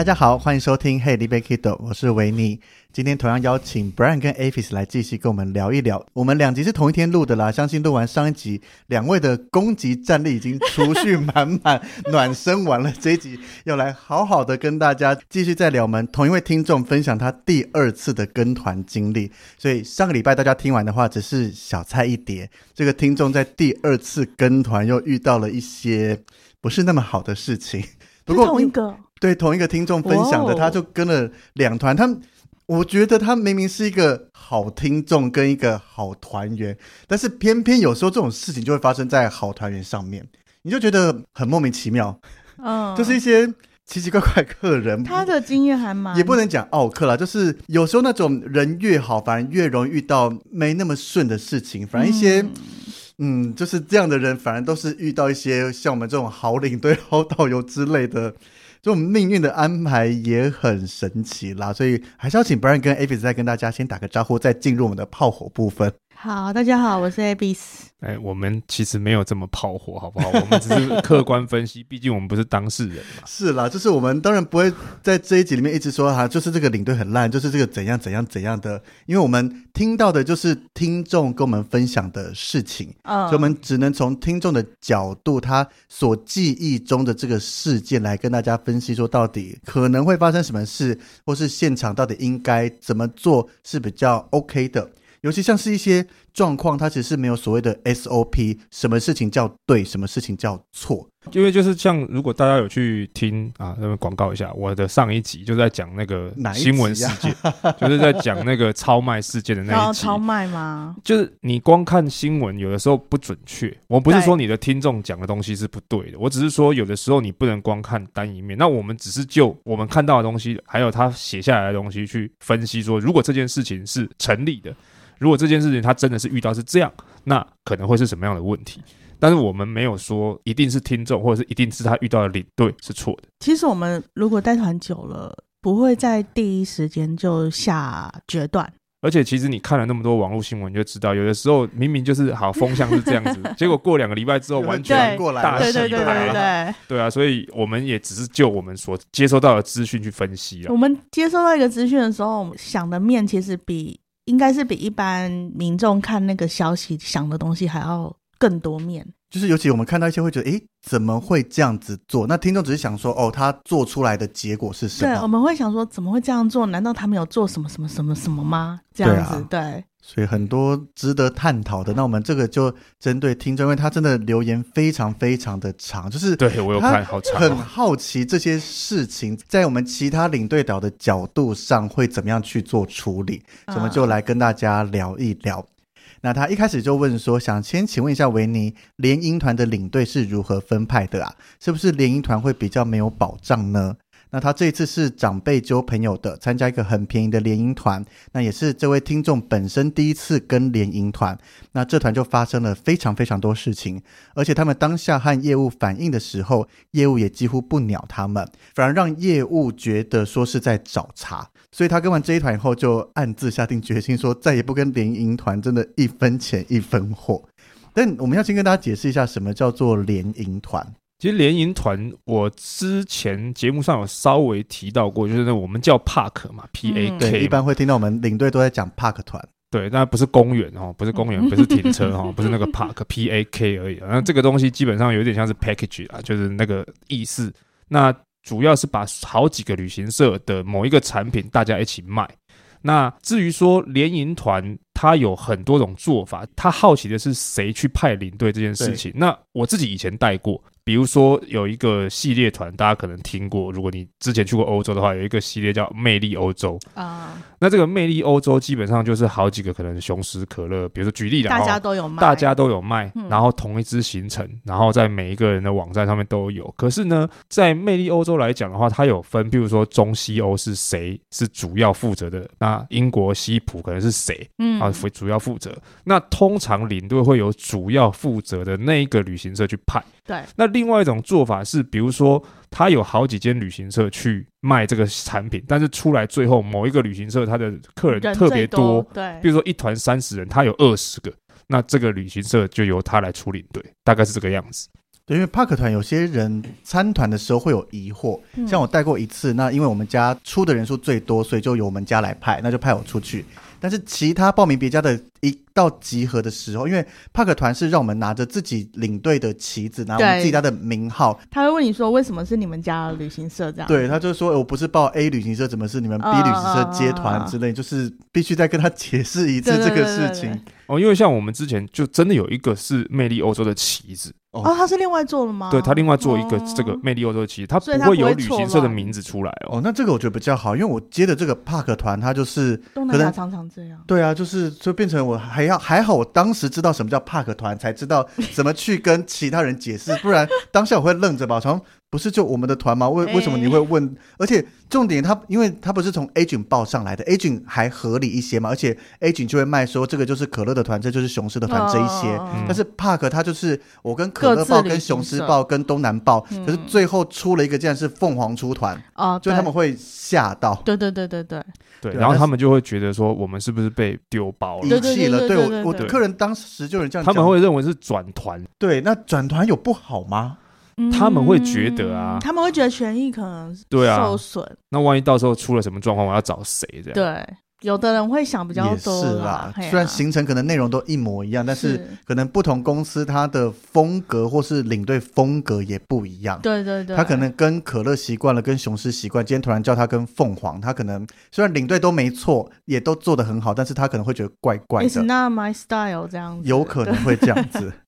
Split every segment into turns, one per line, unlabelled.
大家好，欢迎收听《Hey l i b e Kido》，我是维尼。今天同样邀请 Brian 跟 Avis 来继续跟我们聊一聊。我们两集是同一天录的啦，相信录完上一集，两位的攻击战力已经储蓄满满，暖身完了。这一集要来好好的跟大家继续再聊。我们同一位听众分享他第二次的跟团经历，所以上个礼拜大家听完的话，只是小菜一碟。这个听众在第二次跟团又遇到了一些不是那么好的事情。不过同一个。对，同一个听众分享的，他就跟了两团。他，我觉得他明明是一个好听众跟一个好团员，但是偏偏有时候这种事情就会发生在好团员上面，你就觉得很莫名其妙。嗯，就是一些奇奇怪怪客人。
他的经验还蛮……
也不能讲奥客啦，就是有时候那种人越好，反而越容易遇到没那么顺的事情。反而一些，嗯，嗯，就是这样的人，反而都是遇到一些像我们这种好领队、好导游之类的。就我们命运的安排也很神奇啦，所以还是要请 Brian 跟 Avis 再跟大家先打个招呼，再进入我们的炮火部分。
好，大家好，我是 Abis。
哎，我们其实没有这么炮火，好不好？我们只是客观分析，毕竟我们不是当事人嘛。
是啦，就是我们当然不会在这一集里面一直说哈，就是这个领队很烂，就是这个怎样怎样怎样的，因为我们听到的就是听众跟我们分享的事情，嗯，所以我们只能从听众的角度，他所记忆中的这个事件来跟大家分析，说到底可能会发生什么事，或是现场到底应该怎么做是比较 OK 的。尤其像是一些状况，它其实是没有所谓的 SOP，什么事情叫对，什么事情叫错。
因为就是像如果大家有去听啊，那么广告一下，我的上一集就在讲那个新闻事件，啊、就是在讲那个超卖事件的那一集。
超卖吗？
就是你光看新闻，有的时候不准确。我不是说你的听众讲的东西是不对的，我只是说有的时候你不能光看单一面。那我们只是就我们看到的东西，还有他写下来的东西去分析，说如果这件事情是成立的。如果这件事情他真的是遇到是这样，那可能会是什么样的问题？但是我们没有说一定是听众或者是一定是他遇到的领队是错的。
其实我们如果带团久了，不会在第一时间就下决断。
而且其实你看了那么多网络新闻，你就知道有的时候明明就是好风向是这样子，结果过两个礼拜之后完全过来大洗牌。对对对对对，对啊，所以我们也只是就我们所接收到的资讯去分析啊。
我们接收到一个资讯的时候，我们想的面其实比。应该是比一般民众看那个消息想的东西还要更多面，
就是尤其我们看到一些会觉得，诶，怎么会这样子做？那听众只是想说，哦，他做出来的结果是什么？
对，我们会想说，怎么会这样做？难道他们有做什么什么什么什么吗？这样子，对，啊、对。
所以很多值得探讨的，那我们这个就针对听众，因为他真的留言非常非常的长，就是
对我有看好长，
很好奇这些事情在我们其他领队导的角度上会怎么样去做处理，我们就来跟大家聊一聊。那他一开始就问说，想先请问一下维尼，联营团的领队是如何分派的啊？是不是联营团会比较没有保障呢？那他这一次是长辈揪朋友的，参加一个很便宜的联营团，那也是这位听众本身第一次跟联营团，那这团就发生了非常非常多事情，而且他们当下和业务反映的时候，业务也几乎不鸟他们，反而让业务觉得说是在找茬，所以他跟完这一团以后，就暗自下定决心说再也不跟联营团，真的一分钱一分货。但我们要先跟大家解释一下，什么叫做联营团。
其实联营团，我之前节目上有稍微提到过，就是那我们叫 Park 嘛，P A K，
对，一般会听到我们领队都在讲 Park 团，
对，但不是公园哦，不是公园，不是停车哦，不是那个 Park P A K 而已。那这个东西基本上有点像是 package 啊，就是那个意思。那主要是把好几个旅行社的某一个产品大家一起卖。那至于说联营团，它有很多种做法，他好奇的是谁去派领队这件事情。那我自己以前带过。比如说有一个系列团，大家可能听过。如果你之前去过欧洲的话，有一个系列叫“魅力欧洲”啊。那这个“魅力欧洲”基本上就是好几个可能雄狮、可乐，比如说举例的，
大家都有卖，
大家都有卖，然后同一支行程，然后在每一个人的网站上面都有。可是呢，在“魅力欧洲”来讲的话，它有分，比如说中西欧是谁是主要负责的，那英国西普可能是谁，嗯啊，主要负责。那通常领队会有主要负责的那一个旅行社去派。
对，
那另外一种做法是，比如说他有好几间旅行社去卖这个产品，但是出来最后某一个旅行社他的客人特别多，
多，对，
比如说一团三十人，他有二十个，那这个旅行社就由他来出领队，大概是这个样子。
对，因为帕克团有些人参团的时候会有疑惑，像我带过一次，那因为我们家出的人数最多，所以就由我们家来派，那就派我出去。但是其他报名别家的一到集合的时候，因为帕克团是让我们拿着自己领队的旗子，拿我们自己家的名号，
他会问你说为什么是你们家的旅行社这样？
对，他就说我不是报 A 旅行社，怎么是你们 B 旅行社接团之类，就是必须再跟他解释一次这个事情。
哦，因为像我们之前就真的有一个是魅力欧洲的旗子。
哦，他是另外做的吗？
对，他另外做一个这个魅力欧洲的旗，他不会有旅行社的名字出来哦。
哦，那这个我觉得比较好，因为我接的这个帕克团，他就是
东南亚常常这样。
对啊，就是就变成我还要还好，我当时知道什么叫帕克团，才知道怎么去跟其他人解释，不然当下我会愣着吧，从。不是就我们的团吗？为为什么你会问？欸、而且重点他，因为他不是从 agent 报上来的，agent 还合理一些嘛。而且 agent 就会卖说这个就是可乐的团，这就是雄狮的团这一些。哦、但是 Park 他就是我跟可乐报、跟雄狮报、跟东南报，可是最后出了一个，竟然是凤凰出团哦，就他们会吓到。
对对对对对
对，然后他们就会觉得说我们是不是被丢包了、
遗弃了？对我我客人当时就有人这样讲，
他们会认为是转团。
对，那转团有不好吗？
他们会觉得啊，
他们会觉得权益可能对啊受损。
那万一到时候出了什么状况，我要找谁？这样
对，有的人会想比较多。
是啦，虽然行程可能内容都一模一样，但是可能不同公司它的风格或是领队风格也不一样。
对对对，
他可能跟可乐习惯了，跟雄狮习惯，今天突然叫他跟凤凰，他可能虽然领队都没错，也都做得很好，但是他可能会觉得怪怪的。
It's not my style，这样子
有可能会这样子。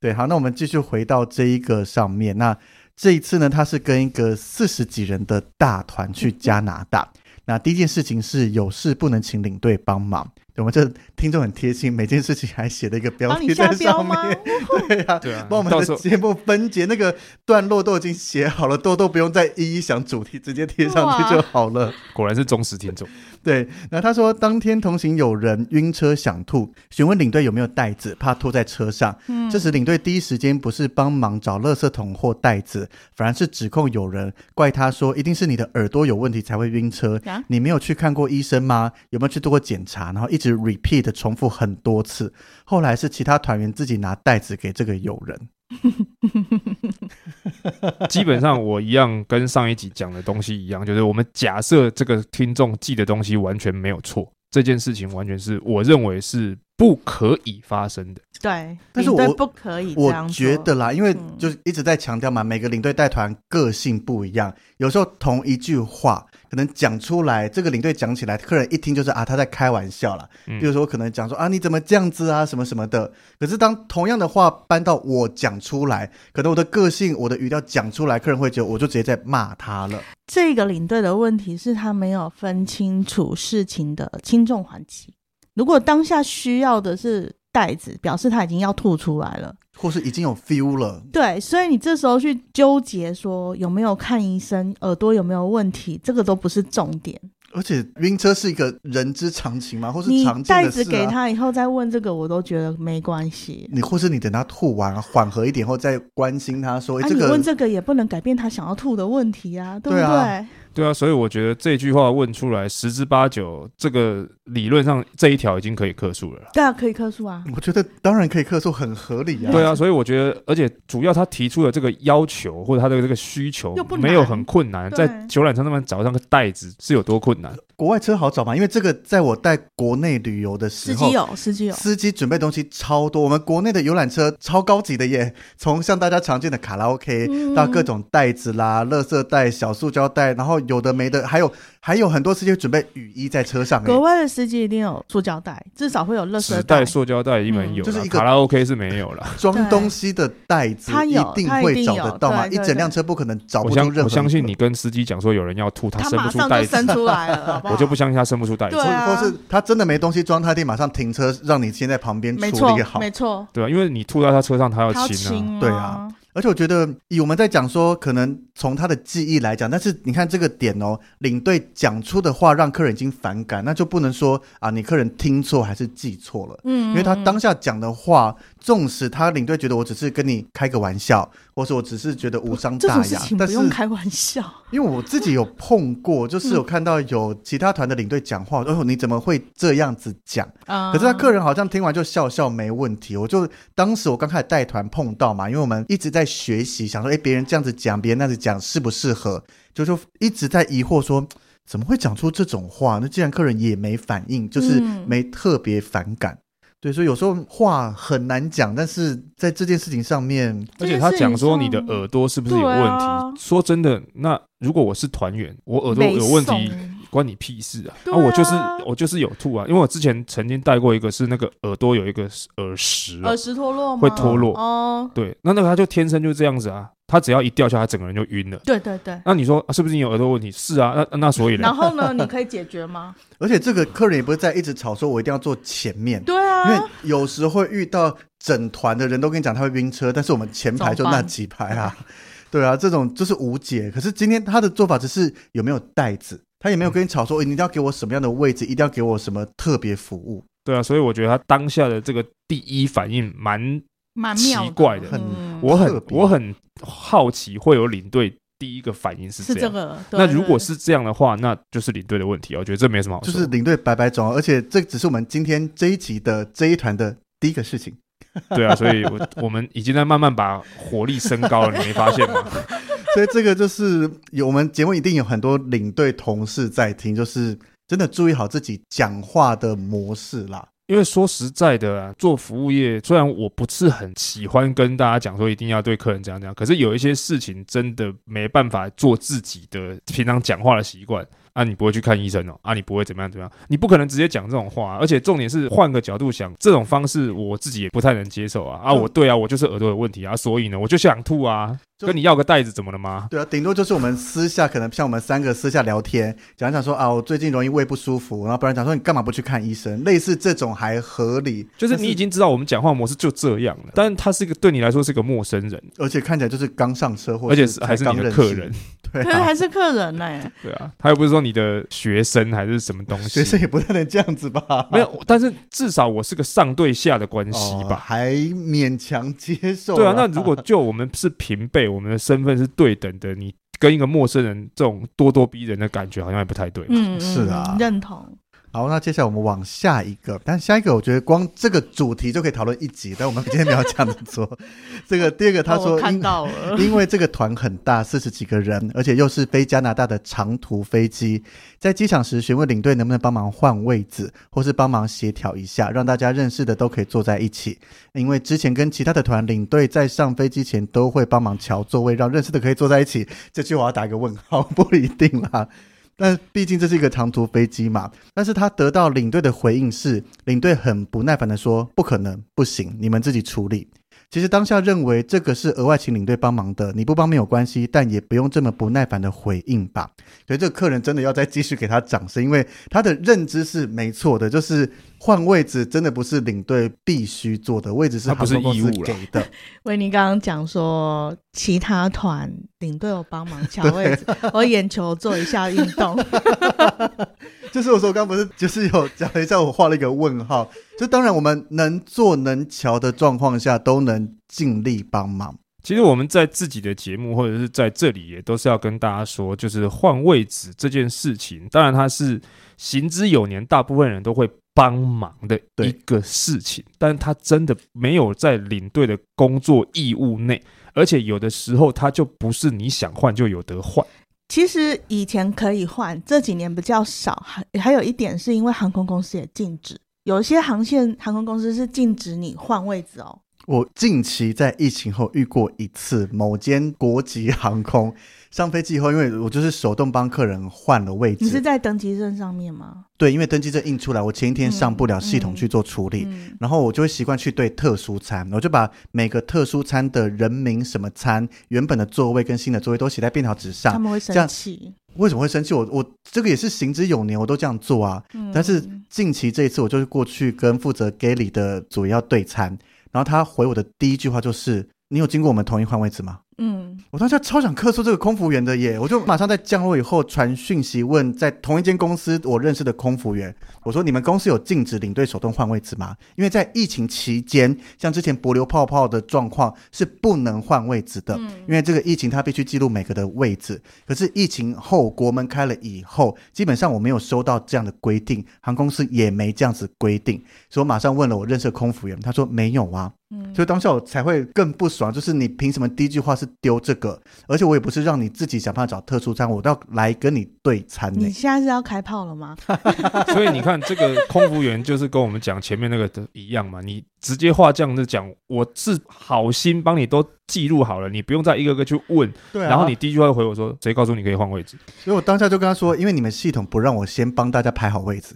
对，好，那我们继续回到这一个上面。那这一次呢，他是跟一个四十几人的大团去加拿大。那第一件事情是有事不能请领队帮忙。我们这听众很贴心，每件事情还写了一个标题在上面。对呀、啊，对啊，帮我们的节目分解那个段落都已经写好了，都都不用再一一想主题，直接贴上去就好了。
果然是忠实听众。
对，那他说当天同行有人晕车想吐，询问领队有没有袋子，怕吐在车上。嗯，这时领队第一时间不是帮忙找垃圾桶或袋子，反而是指控有人怪他说一定是你的耳朵有问题才会晕车。啊、你没有去看过医生吗？有没有去做过检查？然后一直 repeat 重复很多次。后来是其他团员自己拿袋子给这个友人。
基本上我一样跟上一集讲的东西一样，就是我们假设这个听众记的东西完全没有错，这件事情完全是我认为是不可以发生的。
对，
但是我
不可以。
我觉得啦，因为就是一直在强调嘛，每个领队带团个性不一样，有时候同一句话。可能讲出来，这个领队讲起来，客人一听就是啊，他在开玩笑啦。嗯、比如说，可能讲说啊，你怎么这样子啊，什么什么的。可是当同样的话搬到我讲出来，可能我的个性、我的语调讲出来，客人会觉得我就直接在骂他了。
这个领队的问题是他没有分清楚事情的轻重缓急。如果当下需要的是袋子，表示他已经要吐出来了。
或是已经有 feel 了，
对，所以你这时候去纠结说有没有看医生，耳朵有没有问题，这个都不是重点。
而且晕车是一个人之常情吗？或是常见的事啊？
你袋子给他以后再问这个，我都觉得没关系。
你或是你等他吐完缓和一点后再关心他说，哎，这个、
啊、你问这个也不能改变他想要吐的问题啊，对不对？对啊
所以我觉得这句话问出来，十之八九，这个理论上这一条已经可以克数了。
对啊，可以克数啊。
我觉得当然可以克数，很合理啊。
对啊，所以我觉得，而且主要他提出的这个要求或者他的这个需求没有很困难，在游览车上面找上个袋子是有多困难？
国外车好找吗？因为这个在我带国内旅游的时候，
司机有，司机有，
司机准备东西超多。我们国内的游览车超高级的耶，从像大家常见的卡拉 OK、嗯、到各种袋子啦、垃圾袋、小塑胶袋，然后有的没的，还有还有很多司机准备雨衣在车上。
国外的司机一定有塑胶袋，至少会有垃圾
袋、塑胶袋，一般有、嗯，就是一个卡拉 OK 是没有了。
装东西的袋子，他一定会找得到吗？一整辆车不可能找不出任何。
我相信你跟司机讲说有人要吐，他伸不出袋子，
伸出来了，
我就不相信他生不出袋子。
或是他真的没东西装，他得马上停车，让你先在旁边处理好。
没错，
对啊，因为你吐在他车上，他要亲
啊，对啊。而且我觉得，以我们在讲说，可能从他的记忆来讲，但是你看这个点哦，领队讲出的话让客人已经反感，那就不能说啊，你客人听错还是记错了。嗯，因为他当下讲的话，纵使他领队觉得我只是跟你开个玩笑，或是我只是觉得无伤大雅，但是不用
开玩笑。
因为我自己有碰过，就是有看到有其他团的领队讲话，哦，你怎么会这样子讲？可是他客人好像听完就笑笑没问题。我就当时我刚开始带团碰到嘛，因为我们一直在学习，想说，哎，别人这样子讲，别人那样子讲适不适合？就说一直在疑惑说，怎么会讲出这种话？那既然客人也没反应，就是没特别反感。对，所以有时候话很难讲，但是在这件事情上面，
而且他讲说你的耳朵是不是有问题？啊、说真的，那如果我是团员，我耳朵有问题，关你屁事啊！啊，我就是我就是有吐啊，因为我之前曾经戴过一个，是那个耳朵有一个耳石，
耳石脱落吗？
会脱落哦。对，那那个他就天生就这样子啊。他只要一掉下来，他整个人就晕了。
对对对。
那你说、啊、是不是你有耳朵问题？是啊，那那所以呢？
然后呢？你可以解决吗？
而且这个客人也不是在一直吵说，我一定要坐前面。
对啊。
因为有时会遇到整团的人都跟你讲他会晕车，但是我们前排就那几排啊。对啊，这种就是无解。可是今天他的做法只是有没有袋子，他也没有跟你吵说，你一定要给我什么样的位置，一定要给我什么特别服务。
对啊，所以我觉得他当下的这个第一反应蛮。蛮奇怪的，很，我很我很好奇，会有领队第一个反应是这样。那如果是这样的话，那就是领队的问题。我觉得这没什么好说，
就是领队白白走，而且这只是我们今天这一集的这一团的第一个事情。
对啊，所以我我们已经在慢慢把火力升高了，你没发现吗？
所以这个就是有我们节目一定有很多领队同事在听，就是真的注意好自己讲话的模式啦。
因为说实在的啊，做服务业虽然我不是很喜欢跟大家讲说一定要对客人这样这样，可是有一些事情真的没办法做自己的平常讲话的习惯。啊，你不会去看医生哦？啊，你不会怎么样怎么样？你不可能直接讲这种话，而且重点是换个角度想，这种方式我自己也不太能接受啊！啊，我对啊，我就是耳朵有问题啊，所以呢，我就想吐啊，跟你要个袋子怎么了吗？
对啊，顶多就是我们私下可能像我们三个私下聊天，讲讲说啊，我最近容易胃不舒服，然后不然讲说你干嘛不去看医生？类似这种还合理，
就是你已经知道我们讲话模式就这样了，但是他是一个对你来说是个陌生人，
而且看起来就是刚上车，或
而且是还是你的客人。
对，
还是客人呢、欸？
对啊，他又不是说你的学生还是什么东西，
学生也不太能这样子吧？
没有，但是至少我是个上对下的关系吧，哦、
还勉强接受。
对啊，那如果就我们是平辈，我们的身份是对等的，你跟一个陌生人这种咄咄逼人的感觉，好像也不太对。
嗯，
是啊，
认同。
好，那接下来我们往下一个，但下一个我觉得光这个主题就可以讨论一集，但我们今天没有这样子做。这个第二个他说，
哦、看到了
因，因为这个团很大，四十几个人，而且又是飞加拿大的长途飞机，在机场时询问领队能不能帮忙换位子，或是帮忙协调一下，让大家认识的都可以坐在一起。因为之前跟其他的团领队在上飞机前都会帮忙调座位，让认识的可以坐在一起。这句我要打一个问号，不一定啦。但毕竟这是一个长途飞机嘛，但是他得到领队的回应是，领队很不耐烦的说，不可能，不行，你们自己处理。其实当下认为这个是额外请领队帮忙的，你不帮没有关系，但也不用这么不耐烦的回应吧。所以这个客人真的要再继续给他掌声，因为他的认知是没错的，就是换位置真的不是领队必须做的，位置是航空公司给的。
维尼刚刚讲说其他团领队有帮忙抢位置，我眼球做一下运动。
就是我说，刚不是就是有讲了一下，我画了一个问号。就当然，我们能做能瞧的状况下，都能尽力帮忙。
其实我们在自己的节目或者是在这里，也都是要跟大家说，就是换位置这件事情。当然，它是行之有年，大部分人都会帮忙的一个事情。但它真的没有在领队的工作义务内，而且有的时候，它就不是你想换就有得换。
其实以前可以换，这几年比较少。还还有一点是因为航空公司也禁止，有些航线航空公司是禁止你换位置哦。
我近期在疫情后遇过一次，某间国籍航空上飞机以后，因为我就是手动帮客人换了位置。
你是在登机证上面吗？
对，因为登机证印出来，我前一天上不了系统去做处理，嗯嗯、然后我就会习惯去对特殊餐，我就把每个特殊餐的人名、什么餐、原本的座位跟新的座位都写在便条纸上。
他们会生气？
为什么会生气？我我这个也是行之有年，我都这样做啊。嗯、但是近期这一次，我就是过去跟负责 galley 的主要对餐。然后他回我的第一句话就是：“你有经过我们同意换位置吗？”嗯，我当时超想客诉这个空服员的耶，我就马上在降落以后传讯息问在同一间公司我认识的空服员，我说：“你们公司有禁止领队手动换位置吗？”因为在疫情期间，像之前帛琉泡泡的状况是不能换位置的，嗯、因为这个疫情它必须记录每个的位置。可是疫情后国门开了以后，基本上我没有收到这样的规定，航空公司也没这样子规定，所以我马上问了我认识的空服员，他说没有啊。嗯，所以当下我才会更不爽，就是你凭什么第一句话是丢这个？而且我也不是让你自己想办法找特殊餐，我都要来跟你对餐。
你现在是要开炮了吗？
所以你看，这个空服员就是跟我们讲前面那个的一样嘛，你。直接话这样子讲，我是好心帮你都记录好了，你不用再一个个去问。对、啊，然后你第一句话就回我说：“谁告诉你可以换位置？”
所以我当下就跟他说：“因为你们系统不让我先帮大家排好位置。”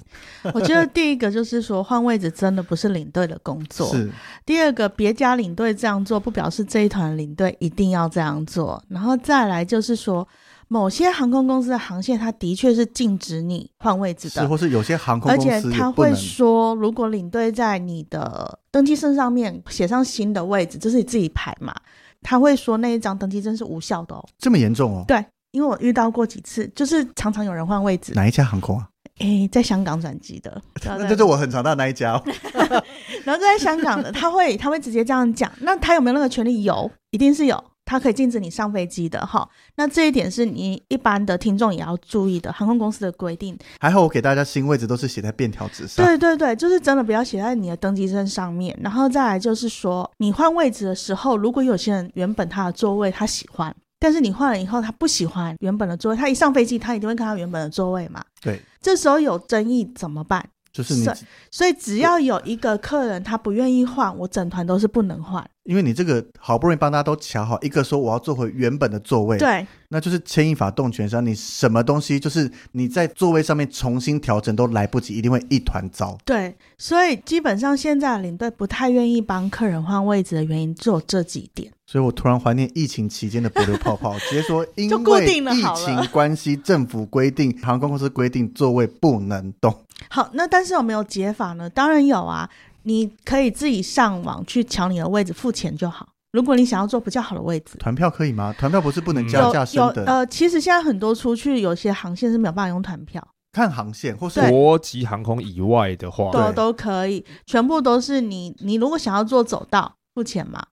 我觉得第一个就是说换位置真的不是领队的工作。是。第二个，别家领队这样做不表示这一团领队一定要这样做。然后再来就是说。某些航空公司的航线，它的确是禁止你换位置的，
是或是有些航空公司，
而且他会说，如果领队在你的登机证上面写上新的位置，这是你自己排嘛？他会说那一张登机证是无效的哦。
这么严重哦？
对，因为我遇到过几次，就是常常有人换位置。
哪一家航空啊？
诶，在香港转机的，
那就是我很常到的那一家哦。
然后在香港的，他会他会直接这样讲，那他有没有那个权利？有，一定是有。它可以禁止你上飞机的哈，那这一点是你一般的听众也要注意的，航空公司的规定。
还好我给大家新位置都是写在便条纸上。
对对对，就是真的不要写在你的登机证上面。然后再来就是说，你换位置的时候，如果有些人原本他的座位他喜欢，但是你换了以后他不喜欢原本的座位，他一上飞机他一定会看到原本的座位嘛。
对，
这时候有争议怎么办？
就是你，
所以只要有一个客人他不愿意换，我整团都是不能换。
因为你这个好不容易帮大家都卡好，一个说我要坐回原本的座位，
对，
那就是牵一发动全身。你什么东西就是你在座位上面重新调整都来不及，一定会一团糟。
对，所以基本上现在领队不太愿意帮客人换位置的原因只有这几点。
所以我突然怀念疫情期间的不留泡泡，直接说因为疫情关系，政府规定航空公司规定座位不能动。
好，那但是有没有解法呢？当然有啊。你可以自己上网去抢你的位置，付钱就好。如果你想要坐比较好的位置，
团票可以吗？团票不是不能加价升的？
呃，其实现在很多出去有些航线是没有办法用团票，
看航线或是
国际航空以外的话，
都都可以，全部都是你。你如果想要坐走道，付钱嘛。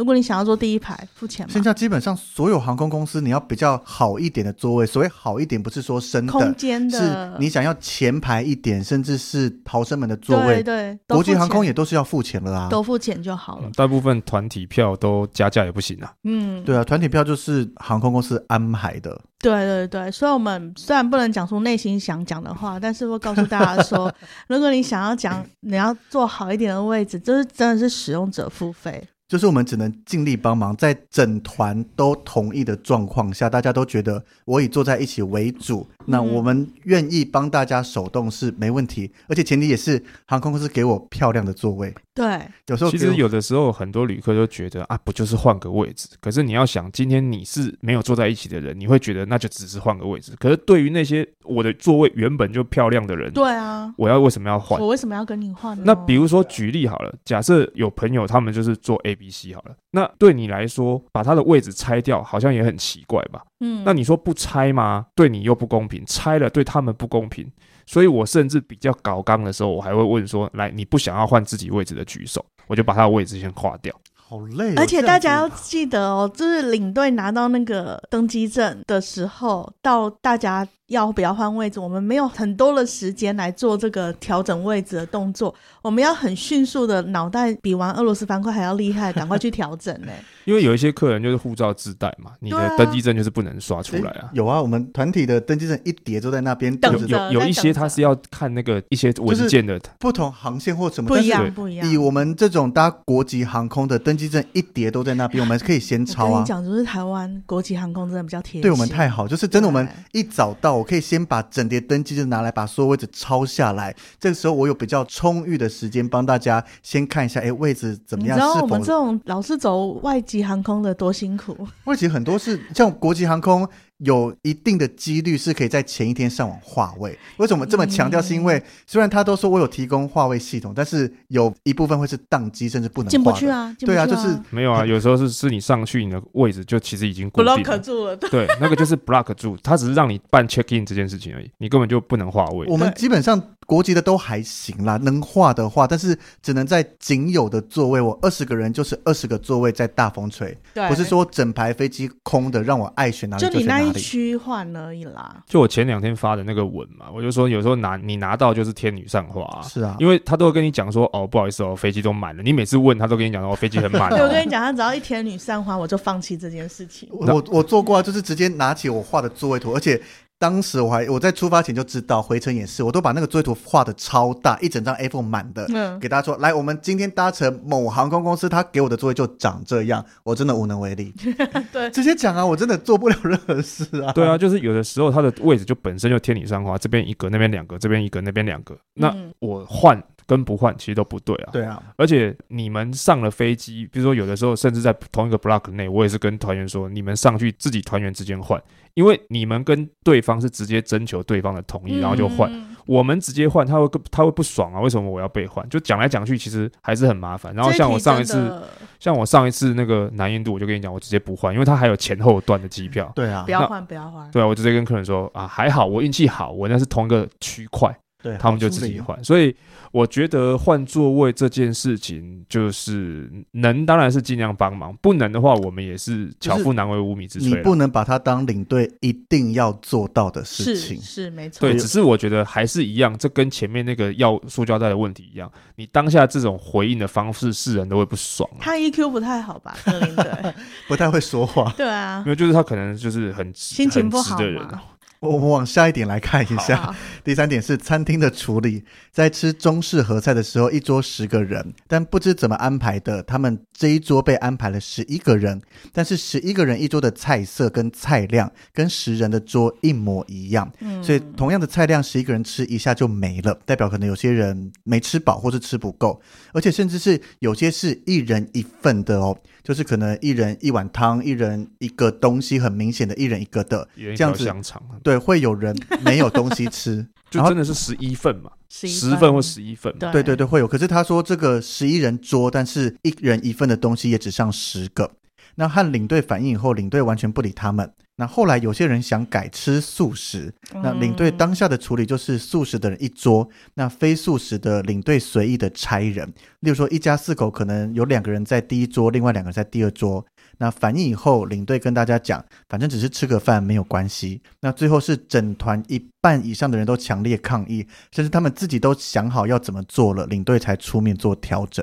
如果你想要坐第一排，付钱吗？
现在基本上所有航空公司，你要比较好一点的座位。所谓好一点，不是说深的，
空间的，
是你想要前排一点，甚至是逃生门的座位。
对对，
国际航空也都是要付钱的啦，
都付钱就好了。
大部分团体票都加价也不行啊。
嗯，
对啊，团体票就是航空公司安排的。
对对对，所以我们虽然不能讲出内心想讲的话，但是会告诉大家说，如果你想要讲，你要坐好一点的位置，就是真的是使用者付费。
就是我们只能尽力帮忙，在整团都同意的状况下，大家都觉得我以坐在一起为主，那我们愿意帮大家手动是没问题，而且前提也是航空公司给我漂亮的座位。
对，
有时候
其实有的时候很多旅客都觉得啊，不就是换个位置？可是你要想，今天你是没有坐在一起的人，你会觉得那就只是换个位置。可是对于那些我的座位原本就漂亮的人，
对啊，
我要为什么要换？
我为什么要跟你换呢？
那比如说举例好了，假设有朋友他们就是坐 A。B C 好了，那对你来说，把他的位置拆掉，好像也很奇怪吧？嗯，那你说不拆吗？对你又不公平，拆了对他们不公平。所以我甚至比较搞刚的时候，我还会问说：来，你不想要换自己位置的举手，我就把他的位置先划掉。
好累哦，
而且大家要记得哦，就是领队拿到那个登机证的时候，到大家要不要换位置，我们没有很多的时间来做这个调整位置的动作，我们要很迅速的脑袋比玩俄罗斯方块还要厉害，赶快去调整呢。
因为有一些客人就是护照自带嘛，你的登机证就是不能刷出来啊。
有啊，我们团体的登机证一叠都在那边
等着。
有有一些他是要看那个一些文件的，
不同航线或什么
不一样不一样。
以我们这种搭国际航空的登机证一叠都在那边，我们可以先抄啊。
我跟你讲，就是台湾国际航空真的比较贴心，
对我们太好，就是真的我们一早到，我可以先把整叠登机证拿来，把所有位置抄下来。这个时候我有比较充裕的时间帮大家先看一下，哎，位置怎么样？
你知道我们这种老是走外籍航空的多辛苦。
外籍很多是像国际航空。有一定的几率是可以在前一天上网划位。为什么这么强调？是因为虽然他都说我有提供划位系统，但是有一部分会是宕机，甚至不能
进不去啊。
对啊，就是
没有啊。有时候是是你上去，你的位置就其实已经
block 住了。
对，那个就是 block 住，他只是让你办 check in 这件事情而已，你根本就不能划位。
我们基本上国籍的都还行啦，能划的话，但是只能在仅有的座位。我二十个人就是二十个座位，在大风吹，对，不是说整排飞机空的，让我爱选哪里就选哪里。
区换而已啦，
就我前两天发的那个文嘛，我就说有时候拿你拿到就是天女散花，啊，
是啊，
因为他都会跟你讲说哦，不好意思哦，飞机都满了。你每次问他都跟你讲说飞机很满。
对，我跟你讲，他只要一天女散花，我就放弃这件事情。
我我做过，就是直接拿起我画的座位图，而且。当时我还我在出发前就知道，回程也是，我都把那个座位图画的超大，一整张 A4 满的，嗯，给大家说，来，我们今天搭乘某航空公司，他给我的座位就长这样，我真的无能为力。
对，
直接讲啊，我真的做不了任何事啊。
对啊，就是有的时候它的位置就本身就天理上花，这边一个，那边两个，这边一个，那边两个，那我换跟不换其实都不对啊。
对啊，
而且你们上了飞机，比如说有的时候甚至在同一个 block 内，我也是跟团员说，你们上去自己团员之间换。因为你们跟对方是直接征求对方的同意，然后就换。嗯、我们直接换，他会他会不爽啊？为什么我要被换？就讲来讲去，其实还是很麻烦。然后像我上一次，像我上一次那个南印度，我就跟你讲，我直接不换，因为他还有前后段的机票。
对啊，
不要换，不要换。
对啊，我直接跟客人说啊，还好我运气好，我那是同一个区块。对，他们就自己换，所以我觉得换座位这件事情，就是能当然是尽量帮忙，不能的话，我们也是巧妇难为无米之炊。
你不能把它当领队一定要做到的事情，
是，是没错。
对，只是我觉得还是一样，这跟前面那个要塑胶袋的问题一样，你当下这种回应的方式，世人都会不爽啊。
他 EQ 不太好吧？领队
不太会说话。
对啊，
因为就是他可能就是很
心情不好的人。
我们往下一点来看一下，啊、第三点是餐厅的处理。在吃中式合菜的时候，一桌十个人，但不知怎么安排的，他们这一桌被安排了十一个人，但是十一个人一桌的菜色跟菜量跟十人的桌一模一样，嗯、所以同样的菜量，十一个人吃一下就没了，代表可能有些人没吃饱或是吃不够，而且甚至是有些是一人一份的哦。就是可能一人一碗汤，一人一个东西，很明显的一人一个的这样子。香肠，对，会有人没有东西吃，
就真的是十一份嘛，十份或十一份嘛，
对对对，会有。可是他说这个十一人桌，但是一人一份的东西也只上十个。那和领队反映以后，领队完全不理他们。那后来有些人想改吃素食，那领队当下的处理就是素食的人一桌，那非素食的领队随意的拆人。例如说一家四口，可能有两个人在第一桌，另外两个人在第二桌。那反应以后，领队跟大家讲，反正只是吃个饭没有关系。那最后是整团一半以上的人都强烈抗议，甚至他们自己都想好要怎么做了，领队才出面做调整。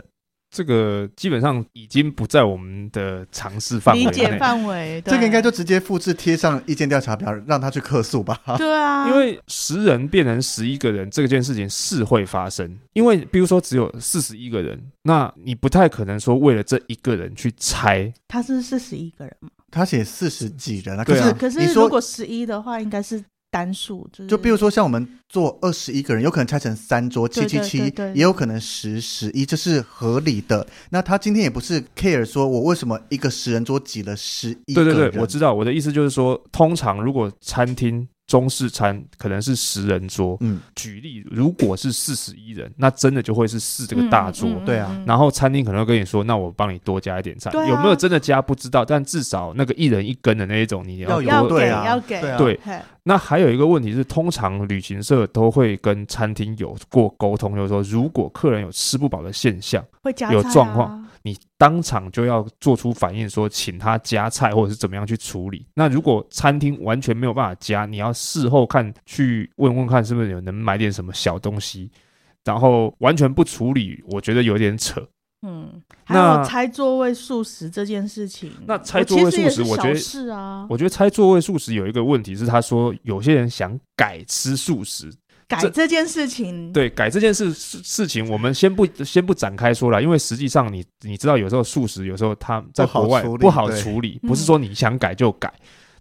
这个基本上已经不在我们的尝试范围，
理解范围。
这个应该就直接复制贴上意见调查表，让他去客诉吧。
对啊，
因为十人变成十一个人，这件事情是会发生。因为比如说只有四十一个人，那你不太可能说为了这一个人去拆。
他是四十一个人吗？
他写四十几人啊。
可是，
啊、
可是如果十一的话，应该是。单数就是，
就比如说像我们坐二十一个人，有可能拆成三桌七七七，也有可能十十一，这是合理的。那他今天也不是 care 说我为什么一个十人桌挤了十一个人。
对对对，我知道，我的意思就是说，通常如果餐厅。中式餐可能是十人桌，嗯，举例，如果是四十一人，那真的就会是四这个大桌，
嗯嗯、对啊。
然后餐厅可能会跟你说，那我帮你多加一点菜，啊、有没有真的加不知道，但至少那个一人一根的那一种，你要
要
对啊，
要给，
对。那还有一个问题是，通常旅行社都会跟餐厅有过沟通，就是说，如果客人有吃不饱的现象，
会加、啊、
有状况，你当场就要做出反应，说请他加菜或者是怎么样去处理。那如果餐厅完全没有办法加，你要事后看去问问看，是不是有能买点什么小东西，然后完全不处理，我觉得有点扯。
嗯，还有拆座位素食这件事情，
那拆座位素食，我觉得是啊。我觉得拆座位素食有一个问题是，他说有些人想改吃素食，
改这件事情，
对，改这件事事情，我们先不先不展开说了，因为实际上你你知道，有时候素食有时候他在国外不好处理，不是说你想改就改。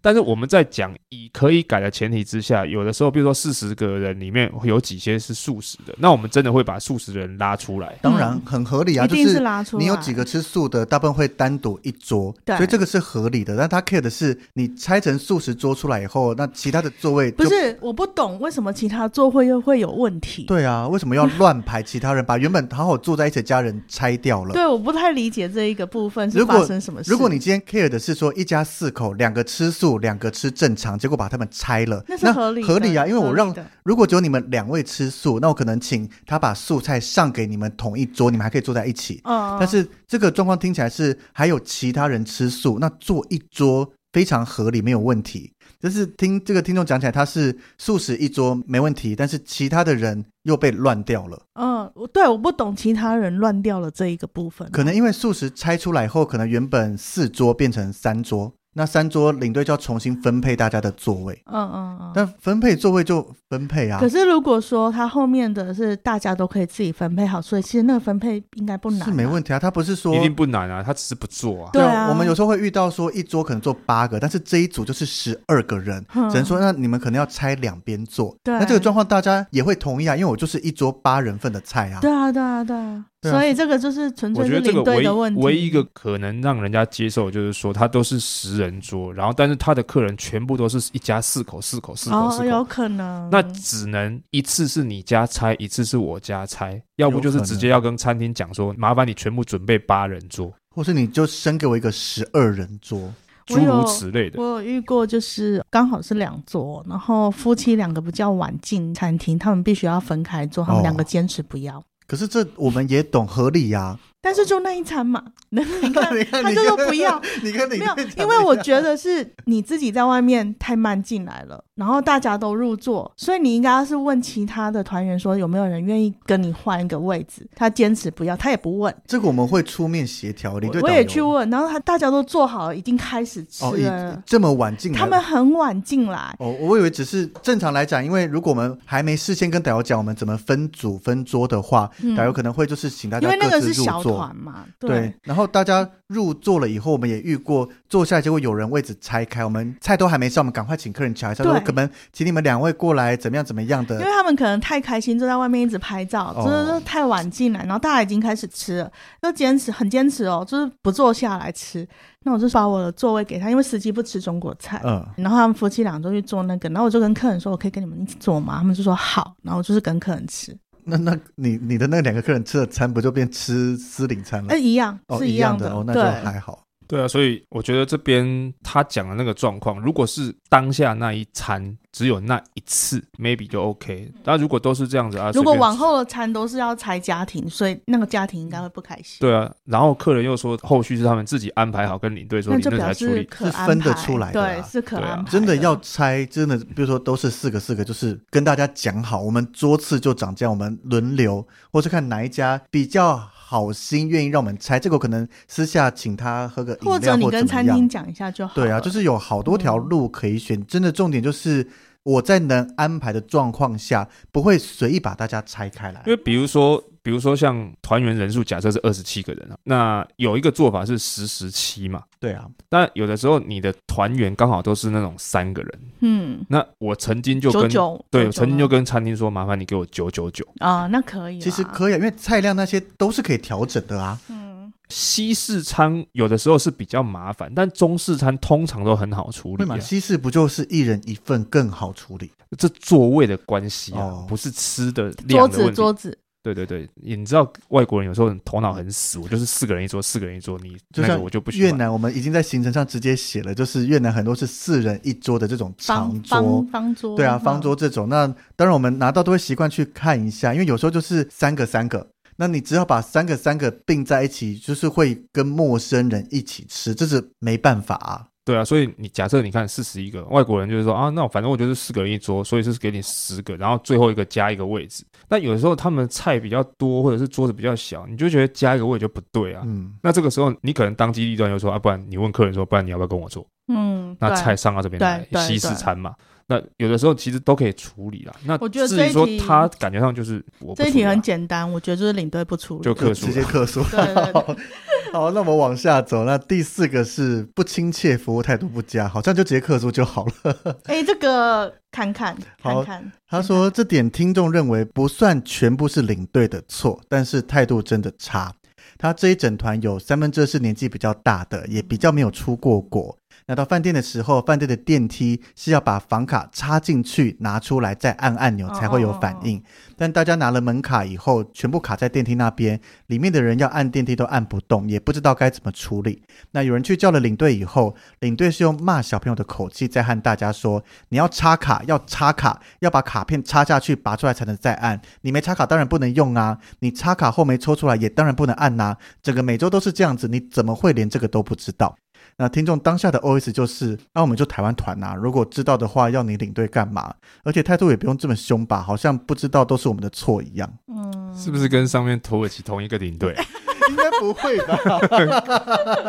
但是我们在讲以可以改的前提之下，有的时候，比如说四十个人里面有几些是素食的，那我们真的会把素食的人拉出来。
当然很合理啊，
一定是拉出来。
你有几个吃素的，大部分会单独一桌，所以这个是合理的。但他 care 的是，你拆成素食桌出来以后，那其他的座位
不是？我不懂为什么其他座位又会有问题？
对啊，为什么要乱排其他人，把原本好好坐在一起的家人拆掉了？
对，我不太理解这一个部分是发生什么事。
如果你今天 care 的是说一家四口，两个吃素，两个吃正。常结果把他们拆了，
那是合理
合理啊，因为我让如果只有你们两位吃素，那我可能请他把素菜上给你们同一桌，你们还可以坐在一起。嗯，但是这个状况听起来是还有其他人吃素，那坐一桌非常合理，没有问题。就是听这个听众讲起来，他是素食一桌没问题，但是其他的人又被乱掉了。
嗯，对，我不懂其他人乱掉了这一个部分，
可能因为素食拆出来后，可能原本四桌变成三桌。那三桌领队就要重新分配大家的座位，嗯嗯嗯，但分配座位就分配啊。
可是如果说他后面的是大家都可以自己分配好，所以其实那个分配应该不难，啊，
是没问题啊。他不是说
一定不难啊，他只是不做啊。
对啊，
我们有时候会遇到说一桌可能坐八个，但是这一组就是十二个人，嗯，只能说那你们可能要拆两边坐。对，那这个状况大家也会同意啊，因为我就是一桌八人份的菜啊。
对啊，对啊，对啊。所以这个就是纯粹是领队的问题。
唯一一个可能让人家接受，就是说他都是十人桌，然后但是他的客人全部都是一家四口、四口、四口、四口，
有可能。
那只能一次是你家拆，一次是我家拆，要不就是直接要跟餐厅讲说，麻烦你全部准备八人桌，
或是你就先给我一个十二人桌，
诸如此类的。
我有遇过，就是刚好是两桌，然后夫妻两个比较晚进餐厅，他们必须要分开坐，他们两个坚持不要。
可是这我们也懂合理呀、
但是就那一餐嘛，你看，他就说不要，
你看，你，
没有，因为我觉得是你自己在外面太慢进来了，然后大家都入座，所以你应该是问其他的团员说有没有人愿意跟你换一个位置。他坚持不要，他也不问。
这个我们会出面协调，你对，
我也去问，然后他大家都做好了，已经开始吃了。
哦、这么晚进来，
他们很晚进来。
哦，我以为只是正常来讲，因为如果我们还没事先跟导游讲我们怎么分组分桌的话，导游可能会就是请大家因为那个是小团嘛，对。对，然后大家入座了以后，我们也遇过坐下来，结果有人位置拆开，我们菜都还没上，我们赶快请客人瞧一下，说可能请你们两位过来，怎么样怎么样的。
因为他们可能太开心，坐在外面一直拍照，哦、就是太晚进来，然后大家已经开始吃了，又坚持很坚持哦，就是不坐下来吃。那我就把我的座位给他，因为司机不吃中国菜，嗯，然后他们夫妻俩就去做那个，然后我就跟客人说，我可以跟你们一起做吗？他们就说好，然后就是跟客人吃。
那那你你的那两个客人吃的餐不就变吃私领餐了？
哎，一样，是一样的，
哦，一样的哦，那就还好。
对啊，所以我觉得这边他讲的那个状况，如果是当下那一餐只有那一次，maybe 就 OK。但如果都是这样子啊，
如果往后的餐都是要拆家庭，所以那个家庭应该会不开心。
对啊，然后客人又说后续是他们自己安排好，跟领队说，领队才处理，
是分得出来的，
对，是可安排。
真的要拆，真的，比如说都是四个四个，就是跟大家讲好，我们桌次就长这样，我们轮流，或是看哪一家比较。好心愿意让我们拆，这个可能私下请他喝个饮料或者怎么样。或者你跟餐厅讲
一下就好。
对啊，就是有好多条路可以选，嗯、真的重点就是我在能安排的状况下，不会随意把大家拆开来。
因为比如说。比如说像团员人数假设是二十七个人啊，那有一个做法是十十七嘛，
对啊。
但有的时候你的团员刚好都是那种三个人，嗯，那我曾经就跟
对九
九曾经就跟餐厅说，麻烦你给我九九九
啊，那可以，
其实可以，因为菜量那些都是可以调整的啊。
嗯，
西式餐有的时候是比较麻烦，但中式餐通常都很好处理啊。
西式不就是一人一份更好处理？
这座位的关系啊，哦，不是吃的量的问题。
桌子桌子。
对对对，你知道外国人有时候头脑很死，我就是四个人一桌，四个人一桌，你就像我就不喜欢。
越南我们已经在行程上直接写了，就是越南很多是四人一桌的这种长桌，
方，方桌，
对啊，方桌这种。那当然我们拿到都会习惯去看一下，因为有时候就是三个三个，那你只要把三个三个并在一起，就是会跟陌生人一起吃，这是没办法啊。
对啊，所以你假设你看四十一个外国人，就是说啊，那反正我就是四个人一桌，所以是给你十个，然后最后一个加一个位置。那有时候他们菜比较多，或者是桌子比较小，你就觉得加一个位置就不对啊。嗯，那这个时候你可能当机立断就说啊，不然你问客人说，不然你要不要跟我做？嗯，那菜上到这边来，西式餐嘛。那有的时候其实都可以处理啦。那
我觉得
至于说他感觉上就是我
这一题很简单，我觉得就是领队不处理，
就克数，
直接客诉。
对 对对。
好，那我们往下走。那第四个是不亲切，服务态度不佳，好像就直接客诉就好了。
哎、欸，这个看看
好
看看。
他说这点听众认为不算全部是领队的错，但是态度真的差。他这一整团有三分之二是年纪比较大的，也比较没有出过国。那到饭店的时候，饭店的电梯是要把房卡插进去，拿出来再按按钮才会有反应。但大家拿了门卡以后，全部卡在电梯那边，里面的人要按电梯都按不动，也不知道该怎么处理。那有人去叫了领队以后，领队是用骂小朋友的口气在和大家说：“你要插卡，要插卡，要把卡片插下去，拔出来才能再按。你没插卡当然不能用啊，你插卡后没抽出来也当然不能按呐。整个美洲都是这样子，你怎么会连这个都不知道？”那听众当下的 OS 就是：那、啊、我们就台湾团呐，如果知道的话，要你领队干嘛？而且态度也不用这么凶吧，好像不知道都是我们的错一样。
嗯，是不是跟上面土耳其同一个领队？
应该不会吧？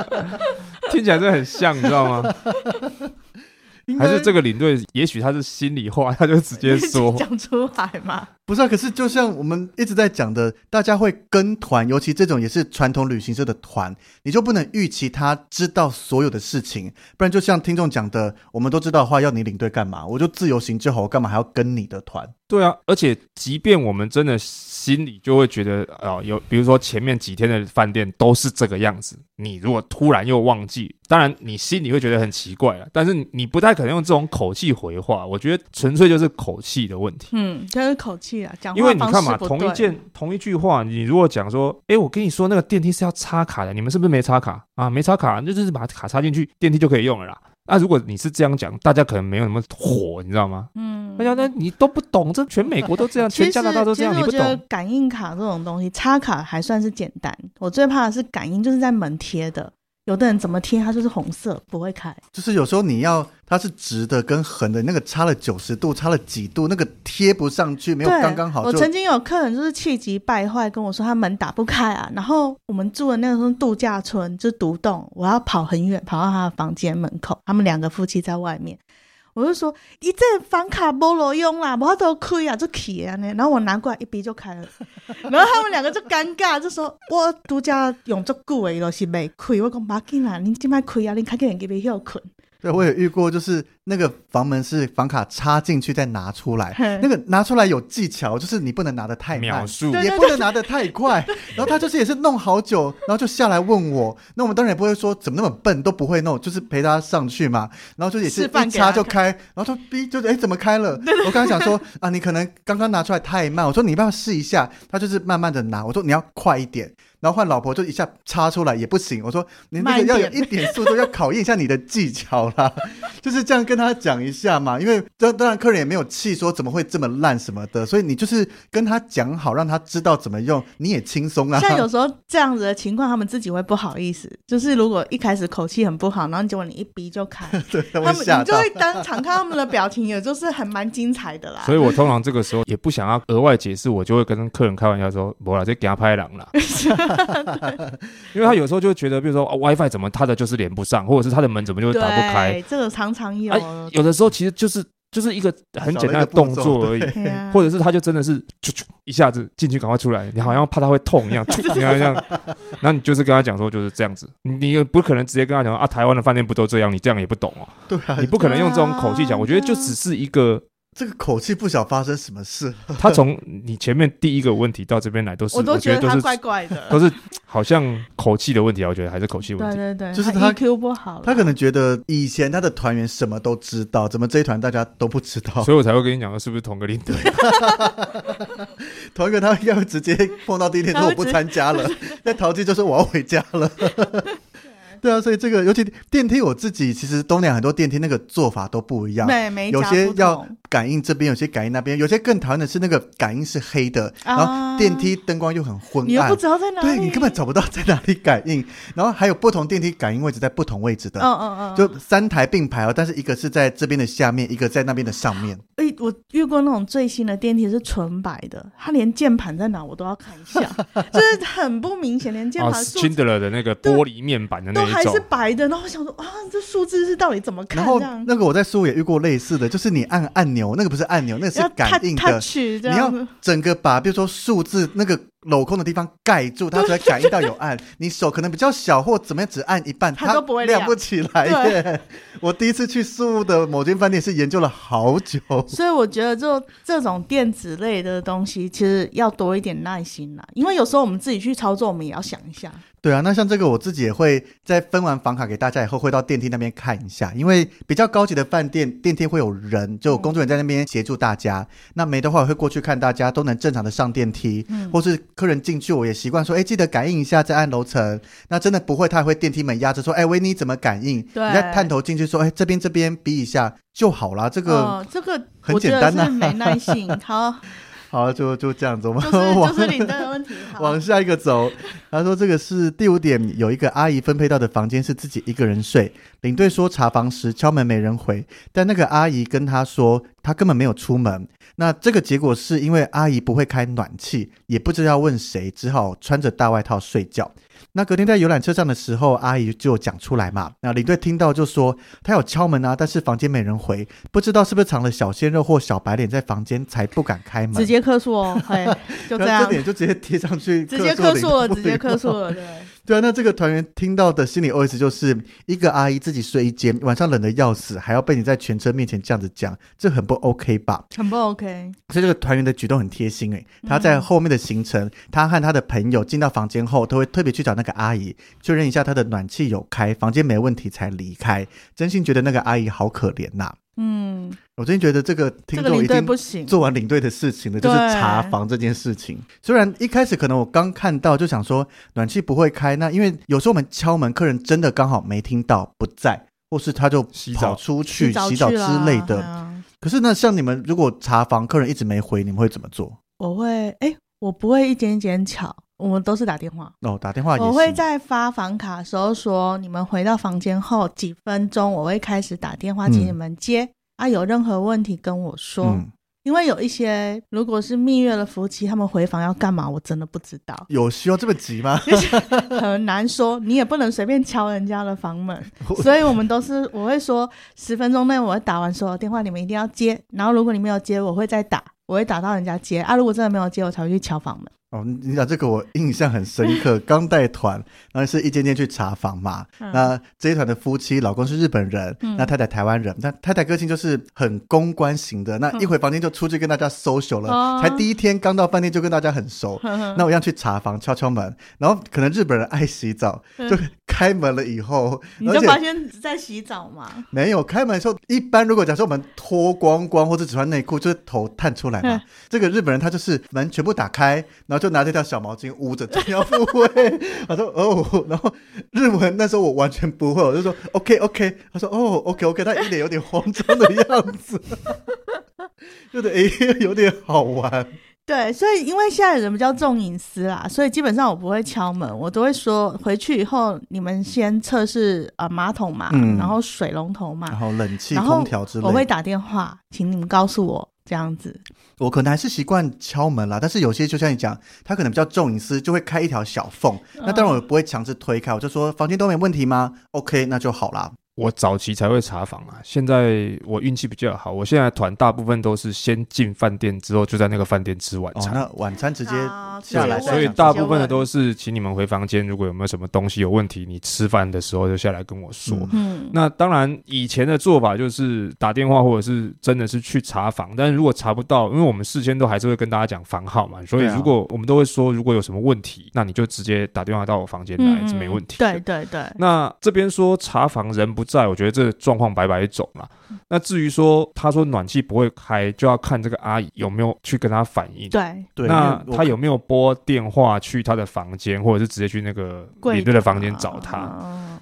听起来是很像，你知道吗？还是这个领队，也许他是心里话，他就直接说
讲出来嘛。
不是啊，可是就像我们一直在讲的，大家会跟团，尤其这种也是传统旅行社的团，你就不能预期他知道所有的事情，不然就像听众讲的，我们都知道的话，要你领队干嘛？我就自由行就好，我干嘛还要跟你的团？
对啊，而且即便我们真的心里就会觉得啊、有比如说前面几天的饭店都是这个样子，你如果突然又忘记，当然你心里会觉得很奇怪了，但是你不太可能用这种口气回话，我觉得纯粹就是口气的问题。
嗯，就是口气啊，讲话
因为你看嘛，同一件同一句话，你如果讲说，哎，我跟你说那个电梯是要插卡的，你们是不是没插卡啊？没插卡，那就是把卡插进去，电梯就可以用了啦。那、啊、如果你是这样讲，大家可能没有那么火，你知道吗？嗯，哎呀，那你都不懂，这全美国都这样，全加拿大都这样，你不懂。
感应卡这种东西，插卡还算是简单，我最怕的是感应，就是在门贴的。有的人怎么贴，它就是红色，不会开。
就是有时候你要它是直的跟横的，那个差了九十度，差了几度，那个贴不上去，没有刚刚好。
我曾经有客人就是气急败坏跟我说，他门打不开啊。然后我们住的那个度假村就是独栋，我要跑很远，跑到他的房间门口，他们两个夫妻在外面。我就说，一这房卡没路用啦，我都开啊，就起啊呢。然后我拿过来一逼就开了，然后他们两个就尴尬，就说我独家用足久的，就是没开。我讲妈紧啦，你今摆开啊，你看见人给别休困。
对，我也遇过，就是那个房门是房卡插进去再拿出来，那个拿出来有技巧，就是你不能拿得太慢，也不能拿得太快。然后他就是也是弄好久，然后就下来问我，那我们当然也不会说怎么那么笨都不会弄，就是陪他上去嘛。然后就也是一插就开，然后他逼就是哎怎么开了？我刚刚讲说啊，你可能刚刚拿出来太慢，我说你要不要试一下？他就是慢慢的拿，我说你要快一点。然后换老婆就一下插出来也不行，我说你那个要有一点速度，要考验一下你的技巧啦，就是这样跟他讲一下嘛。因为当当然客人也没有气说怎么会这么烂什么的，所以你就是跟他讲好，让他知道怎么用，你也轻松啊。
像有时候这样子的情况，他们自己会不好意思。就是如果一开始口气很不好，然后结果你一逼就开，
对，他
们你就会当场看他们的表情，也就是很蛮精彩的啦。
所以我通常这个时候也不想要额外解释，我就会跟客人开玩笑说：“不啦，这给他拍狼了。” 因为他有时候就会觉得，比如说、啊、WiFi 怎么他的就是连不上，或者是他的门怎么就打不开？
对，这个常常有、
啊。有的时候其实就是就是一个很简单的动作而已，或者是他就真的是啾啾一下子进去赶快出来，你好像怕他会痛一样，啾你看这样，然后你就是跟他讲说就是这样子，你也不可能直接跟他讲啊，台湾的饭店不都这样？你这样也不懂哦。
对啊，
你不可能用这种口气讲。我觉得就只是一个
这个口气不晓发生什么事。
他从你前面第一个问题到这边来都是，
我都觉得他怪怪的，
都是好像口气的问题。我觉得还是口气问题。
对对对，
就是他
EQ 不好。
他可能觉得以前他的团员什么都知道，怎么这一团大家都不知道？
所以我才会跟你讲的是不是同个领队？
同一个，他应该会直接碰到第一天说我不参加了，那淘气就说我要回家了。对啊，所以这个尤其电梯，我自己其实东南很多电梯那个做法都不一样，
对，没
有些要感应这边，有些感应那边，有些更讨厌的是那个感应是黑的，啊、然后电梯灯光又很昏暗，
你又不知道在哪里，
对，你根本找不到在哪里感应。然后还有不同电梯感应位置在不同位置的，嗯嗯嗯，就三台并排哦，但是一个是在这边的下面，一个在那边的上面。
哎，我遇过那种最新的电梯是纯白的，它连键盘在哪我都要看一下，就是很不明显，连键盘。
Schindler 的那个玻璃面板的那
还是白的。然后我想说啊，这数字是到底怎么看？
然后那个我在书也遇过类似的，就是你按按钮，那个不是按钮，那个是感应的，你要整个把，比如说数字那个。镂空的地方盖住，它才感应到有按。你手可能比较小，或怎么样，只按一半，它都不会亮不起来耶。我第一次去宿雾的某间饭店是研究了好久，
所以我觉得就这种电子类的东西，其实要多一点耐心啦。因为有时候我们自己去操作，我们也要想一下。
对啊，那像这个我自己也会在分完房卡给大家以后，会到电梯那边看一下。因为比较高级的饭店，电梯会有人，就工作人员在那边协助大家。嗯、那没的话，我会过去看大家都能正常的上电梯，嗯、或是。客人进去，我也习惯说，哎，记得感应一下再按楼层。那真的不会，他还会电梯门压着说，哎，维尼怎么感应？对，你再探头进去说，哎，这边这边比一下就好啦。这个、哦，
这个很简单呐、啊，没耐性。好，
好，就就这样子，我们
就是就是领队的问题。
往下一个走，他说这个是第五点，有一个阿姨分配到的房间是自己一个人睡。领队说查房时敲门没人回，但那个阿姨跟他说，他根本没有出门。那这个结果是因为阿姨不会开暖气，也不知道问谁，只好穿着大外套睡觉。那隔天在游览车上的时候，阿姨就讲出来嘛。那领队听到就说，他有敲门啊，但是房间没人回，不知道是不是藏了小鲜肉或小白脸在房间，才不敢开门。
直接客诉哦，嘿，就这样，
这点就直接贴上去，
直接客诉了，直接客诉了，对。
对啊，那这个团员听到的心理 OS 就是一个阿姨自己睡一间，晚上冷的要死，还要被你在全车面前这样子讲，这很不 OK 吧？
很不 OK。
所以这个团员的举动很贴心诶，他在后面的行程，嗯、他和他的朋友进到房间后，都会特别去找那个阿姨确认一下他的暖气有开，房间没问题才离开。真心觉得那个阿姨好可怜呐、啊。嗯，我真觉得这个听众已经做完领队的事情了，就是查房这件事情。虽然一开始可能我刚看到就想说暖气不会开，那因为有时候我们敲门，客人真的刚好没听到不在，或是他就跑出去洗澡，洗澡之类的。啊、可是呢，像你们如果查房，客人一直没回，你们会怎么做？
我会，哎，我不会一间一间敲，我们都是打电话。
哦，打电话也。
我会在发房卡的时候说，你们回到房间后几分钟，我会开始打电话请你们接。嗯啊，有任何问题跟我说，嗯、因为有一些如果是蜜月的夫妻，他们回房要干嘛，我真的不知道。
有需要这么急吗？
很难说，你也不能随便敲人家的房门，所以我们都是我会说十分钟内我会打完所有电话，你们一定要接。然后如果你没有接，我会再打，我会打到人家接。啊，如果真的没有接，我才会去敲房门。
哦，你讲这个我印象很深刻。刚带团，然后是一间间去查房嘛。嗯、那这一团的夫妻，老公是日本人，嗯、那太太台湾人。那太太个性就是很公关型的，那一回房间就出去跟大家 social 了。嗯、才第一天刚到饭店就跟大家很熟。嗯、那我一样去查房，敲敲门，然后可能日本人爱洗澡，嗯、就开门了以后，
你就发现在洗澡嘛？
没有开门的时候，一般如果假设我们脱光光或者只穿内裤，就是头探出来嘛。嗯、这个日本人他就是门全部打开，然后。就拿这条小毛巾捂着，这样不会。他说哦，然后日文那时候我完全不会，我就说 OK OK。他说哦 OK OK，他一脸有点慌张的样子，觉得诶有点好玩。
对，所以因为现在人比较重隐私啦，所以基本上我不会敲门，我都会说回去以后你们先测试啊马桶嘛，嗯、然后水龙头嘛，
然后冷气空调之类的，
我会打电话，请你们告诉我。这样子，
我可能还是习惯敲门啦，但是有些就像你讲，他可能比较重隐私，就会开一条小缝。那当然我不会强制推开，我就说房间都没问题吗？OK，那就好啦。
我早期才会查房啊，现在我运气比较好，我现在团大部分都是先进饭店之后就在那个饭店吃晚餐。
哦，那晚餐直接下来，
所以大部分的都是请你们回房间，如果有没有什么东西有问题，你吃饭的时候就下来跟我说。嗯，那当然以前的做法就是打电话或者是真的是去查房，但是如果查不到，因为我们事先都还是会跟大家讲房号嘛，所以如果我们都会说，如果有什么问题，那你就直接打电话到我房间来是没问题。
对对对。
那这边说查房人不在，我觉得这状况百百种啦。那至于说他说暖气不会开，就要看这个阿姨有没有去跟他反映。
对
对。那他有没有拨电话去他的房间，或者是直接去那个领队的房间找他？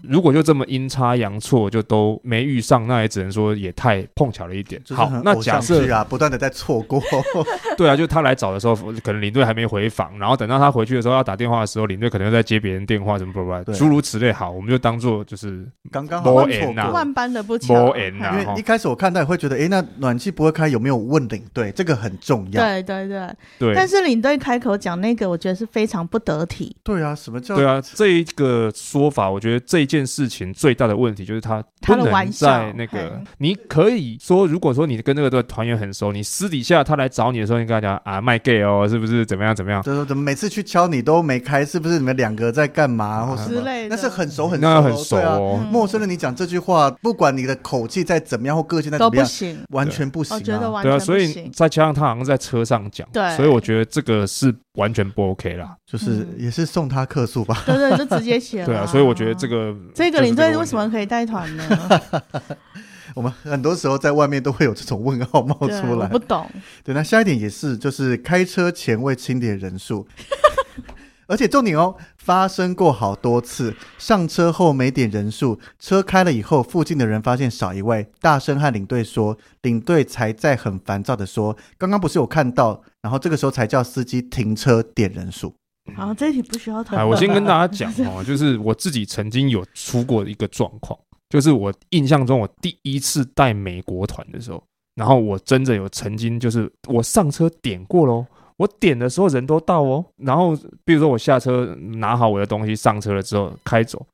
如果就这么阴差阳错就都没遇上，那也只能说也太碰巧了一点。好，那假设
啊，不断的在错过。
对啊，就他来找的时候，可能领队还没回房，然后等到他回去的时候要打电话的时候，领队可能又在接别人电话，什么不不，诸如此类。好，我们就当做就是
刚刚好错
过，万般的不巧。
因为一开始我看到也会觉得，哎，那暖气不会开，有没有问领队？这个很重要。
对对对
对。
但是领队开口讲那个，我觉得是非常不得体。
对啊，什么叫？
对啊，这一个说法，我觉得这件事情最大的问题就是他不能在那个，你可以说，如果说你跟那个团员很熟，你私底下他来找你的时候，你跟他讲啊，卖 gay 哦，是不是？怎么样？怎么样？
就是怎么每次去敲你都没开，是不是你们两个在干嘛？或
之类的？
那是很熟很熟，
那很熟哦。
陌生的你讲这句话，不管你的口气再怎么样或个性再怎么样，
都不行，
完全不行。
我觉得完全不行。
对啊，所以再加上他好像在车上讲，
对，
所以我觉得这个是完全不 OK 啦。
就是也是送他客诉吧。
对对，就直接写了。
对啊，所以我觉得这个
这个领队为什么可以带团呢？
我们很多时候在外面都会有这种问号冒出来。
我不懂。
对，那下一点也是，就是开车前未清点人数。而且重点哦，发生过好多次，上车后没点人数，车开了以后，附近的人发现少一位，大声和领队说，领队才在很烦躁的说，刚刚不是有看到，然后这个时候才叫司机停车点人数。
好，这一题不需要讨论。
我先跟大家讲哦，就是我自己曾经有出过一个状况，就是我印象中我第一次带美国团的时候，然后我真的有曾经就是我上车点过喽。我点的时候人都到哦，然后比如说我下车拿好我的东西上车了之后开走，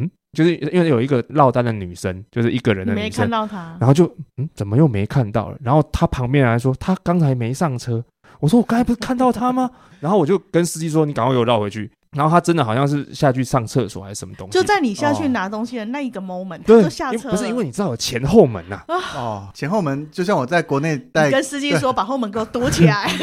嗯，就是因为有一个落单的女生，就是一个人的女生，没看到她，然后就嗯，怎么又没看到了？然后她旁边来说，她刚才没上车，我说我刚才不是看到他吗？然后我就跟司机说，你赶快给我绕回去。然后他真的好像是下去上厕所还是什么东西，
就在你下去拿东西的那一个 moment，
他，
就下车。
不是因为你知道有前后门呐，
哦，前后门就像我在国内带，
跟司机说 把后门给我堵起来。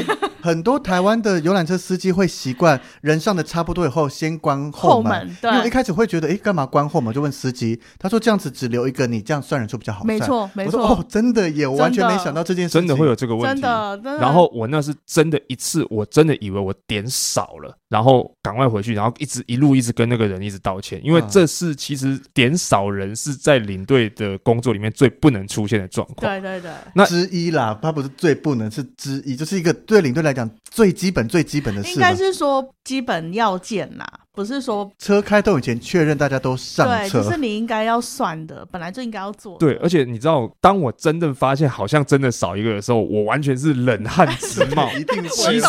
很多台湾的游览车司机会习惯人上的差不多以后先关后门，对，因为一开始会觉得哎干嘛关后门，就问司机，他说这样子只留一个你，这样算人数比较好。
没错没错，
哦，真的耶，我完全没想到这件事，
真的会有这个问题。真的，然后我那是真的一次，我真的以为我点少了，然后赶快回去，然后一直一路。一直跟那个人一直道歉，因为这是其实点少人是在领队的工作里面最不能出现的状况。
对对对，
那之一啦，他不是最不能，是之一，就是一个对领队来讲最基本最基本的事。应该
是说基本要件啦。不是说
车开动以前确认大家都上车，
对，这是你应该要算的，本来就应该要做。
对，而且你知道，当我真正发现好像真的少一个的时候，我完全是冷汗直冒。
一定，
其实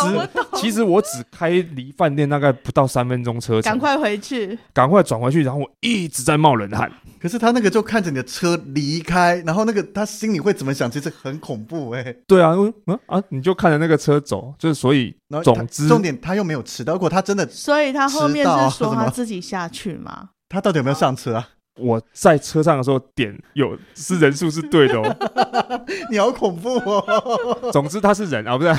其实我只开离饭店大概不到三分钟车程，
赶快回去，赶
快转回去，然后我一直在冒冷汗。
可是他那个就看着你的车离开，然后那个他心里会怎么想？其实很恐怖哎、欸。
对啊，嗯啊，你就看着那个车走，就是所以。总之，
重点他又没有迟到。如果他真的，
所以他后面是说他自己下去吗？
他到底有没有上车啊？
我在车上的时候点有是人数是对的哦，
你好恐怖哦。
总之他是人啊，不是。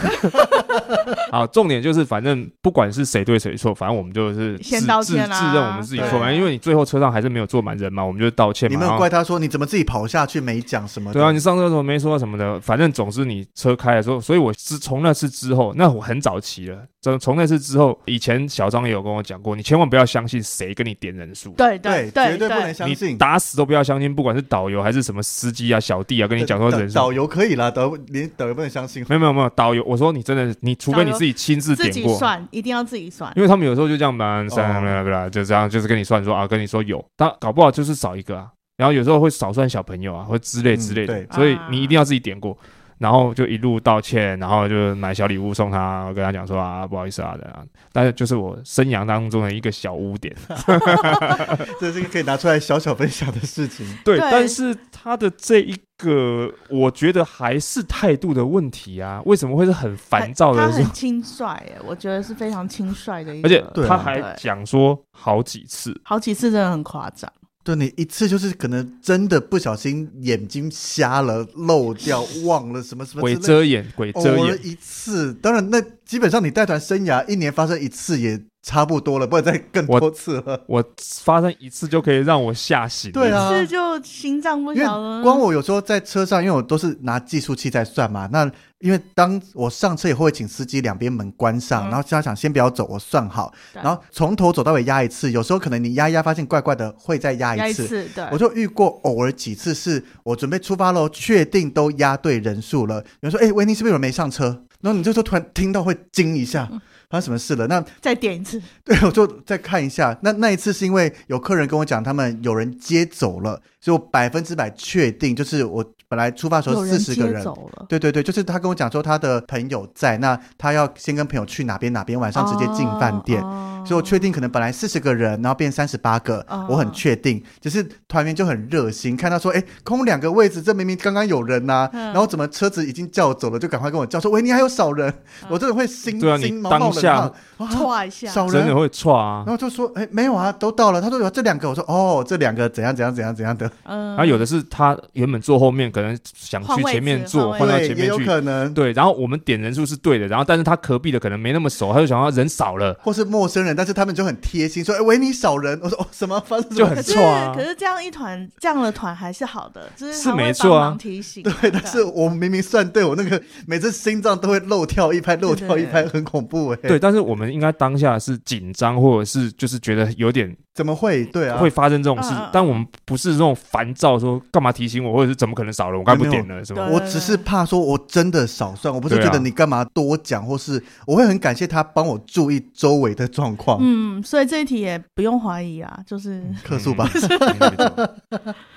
好，重点就是反正不管是谁对谁错，反正我们就是
先道歉啦，
自认我们自己错。反正因为你最后车上还是没有坐满人嘛，我们就道歉嘛。
你没有怪他说你怎么自己跑下去没讲什么？
对啊，你上车怎么没说什么的？反正总之你车开的时候，所以我是从那次之后，那我很早期了。从从那次之后，以前小张也有跟我讲过，你千万不要相信谁跟你点人数。
对对对，
绝对不能相信。
打死都不要相信，不管是导游还是什么司机啊、小弟啊，跟你讲说人数。
导游可以啦，导连导游不能相信。
没有没有没有，导游我说你真的，你除非你自己亲自点过，自己
算，一定要自己算。
因为他们有时候就这样吧，算了不啦，就这样，就是跟你算说啊，跟你说有，但搞不好就是少一个啊。然后有时候会少算小朋友啊，或之类之类的，所以你一定要自己点过。然后就一路道歉，然后就买小礼物送他，我跟他讲说啊，不好意思啊，这样。但是就是我生涯当中的一个小污点，
这是一个可以拿出来小小分享的事情。
对，对但是他的这一个，我觉得还是态度的问题啊。为什么会是很烦躁的？
他很轻率耶，我觉得是非常轻率的一个。
而且他还讲说好几次，
好几次真的很夸张。
对，你一次就是可能真的不小心眼睛瞎了，漏掉忘了什么什么
鬼遮眼，鬼遮眼
一次。当然，那基本上你带团生涯一年发生一次也差不多了，不能再更多次了。
我，我发生一次就可以让我吓醒，
对啊，
一次就心脏不小了。
光我有时候在车上，因为我都是拿计数器在算嘛，那。因为当我上车以后，会请司机两边门关上，嗯、然后他想先不要走，我算好，然后从头走到尾压一次。有时候可能你压一压，发现怪怪的，会再压一次。一次对，我就遇过偶尔几次是我准备出发喽，确定都压对人数了。有人说：“哎，维尼是不是有人没上车？”然后你这时候突然听到会惊一下。嗯发生什么事了？那
再点一次。
对，我就再看一下。那那一次是因为有客人跟我讲，他们有人接走了，所以我百分之百确定，就是我本来出发的时候四十个人，
走了。
对对对，就是他跟我讲说他的朋友在，那他要先跟朋友去哪边哪边，晚上直接进饭店。哦哦所以我确定可能本来四十个人，然后变三十八个，哦、我很确定。只是团员就很热心，看到说，哎，空两个位置，这明明刚刚有人呐、啊，嗯、然后怎么车子已经叫走了，就赶快跟我叫说，喂，你还有少人？嗯、我真的会心心
你当下
唰一下，
少人
真的会唰啊。
然后就说，哎，没有啊，都到了。他说有这两个，我说哦，这两个怎样怎样怎样怎样的。
嗯，然后有的是他原本坐后面，可能想去前面坐，换到前面去，
有可能。
对，然后我们点人数是对的，然后但是他隔壁的可能没那么熟，他就想要人少了，
或是陌生人，但是他们就很。贴心说：“哎，维尼少人。”我说：“哦，什么发生？
就很错啊。
可是这样一团这样的团还是好的，就是
是没错啊。
提 醒
对，但是我明明算对，我那个每次心脏都会漏跳一拍，漏跳一拍，很恐怖哎。
对，但是我们应该当下是紧张，或者是就是觉得有点
怎么会对啊？
会发生这种事，但我们不是这种烦躁，说干嘛提醒我，或者是怎么可能少了？我刚不点了是吗？
我只是怕说我真的少算，我不是觉得你干嘛多讲，或是我会很感谢他帮我注意周围的状况。
嗯，所以这一题也不。不用怀疑啊，就是
客诉吧。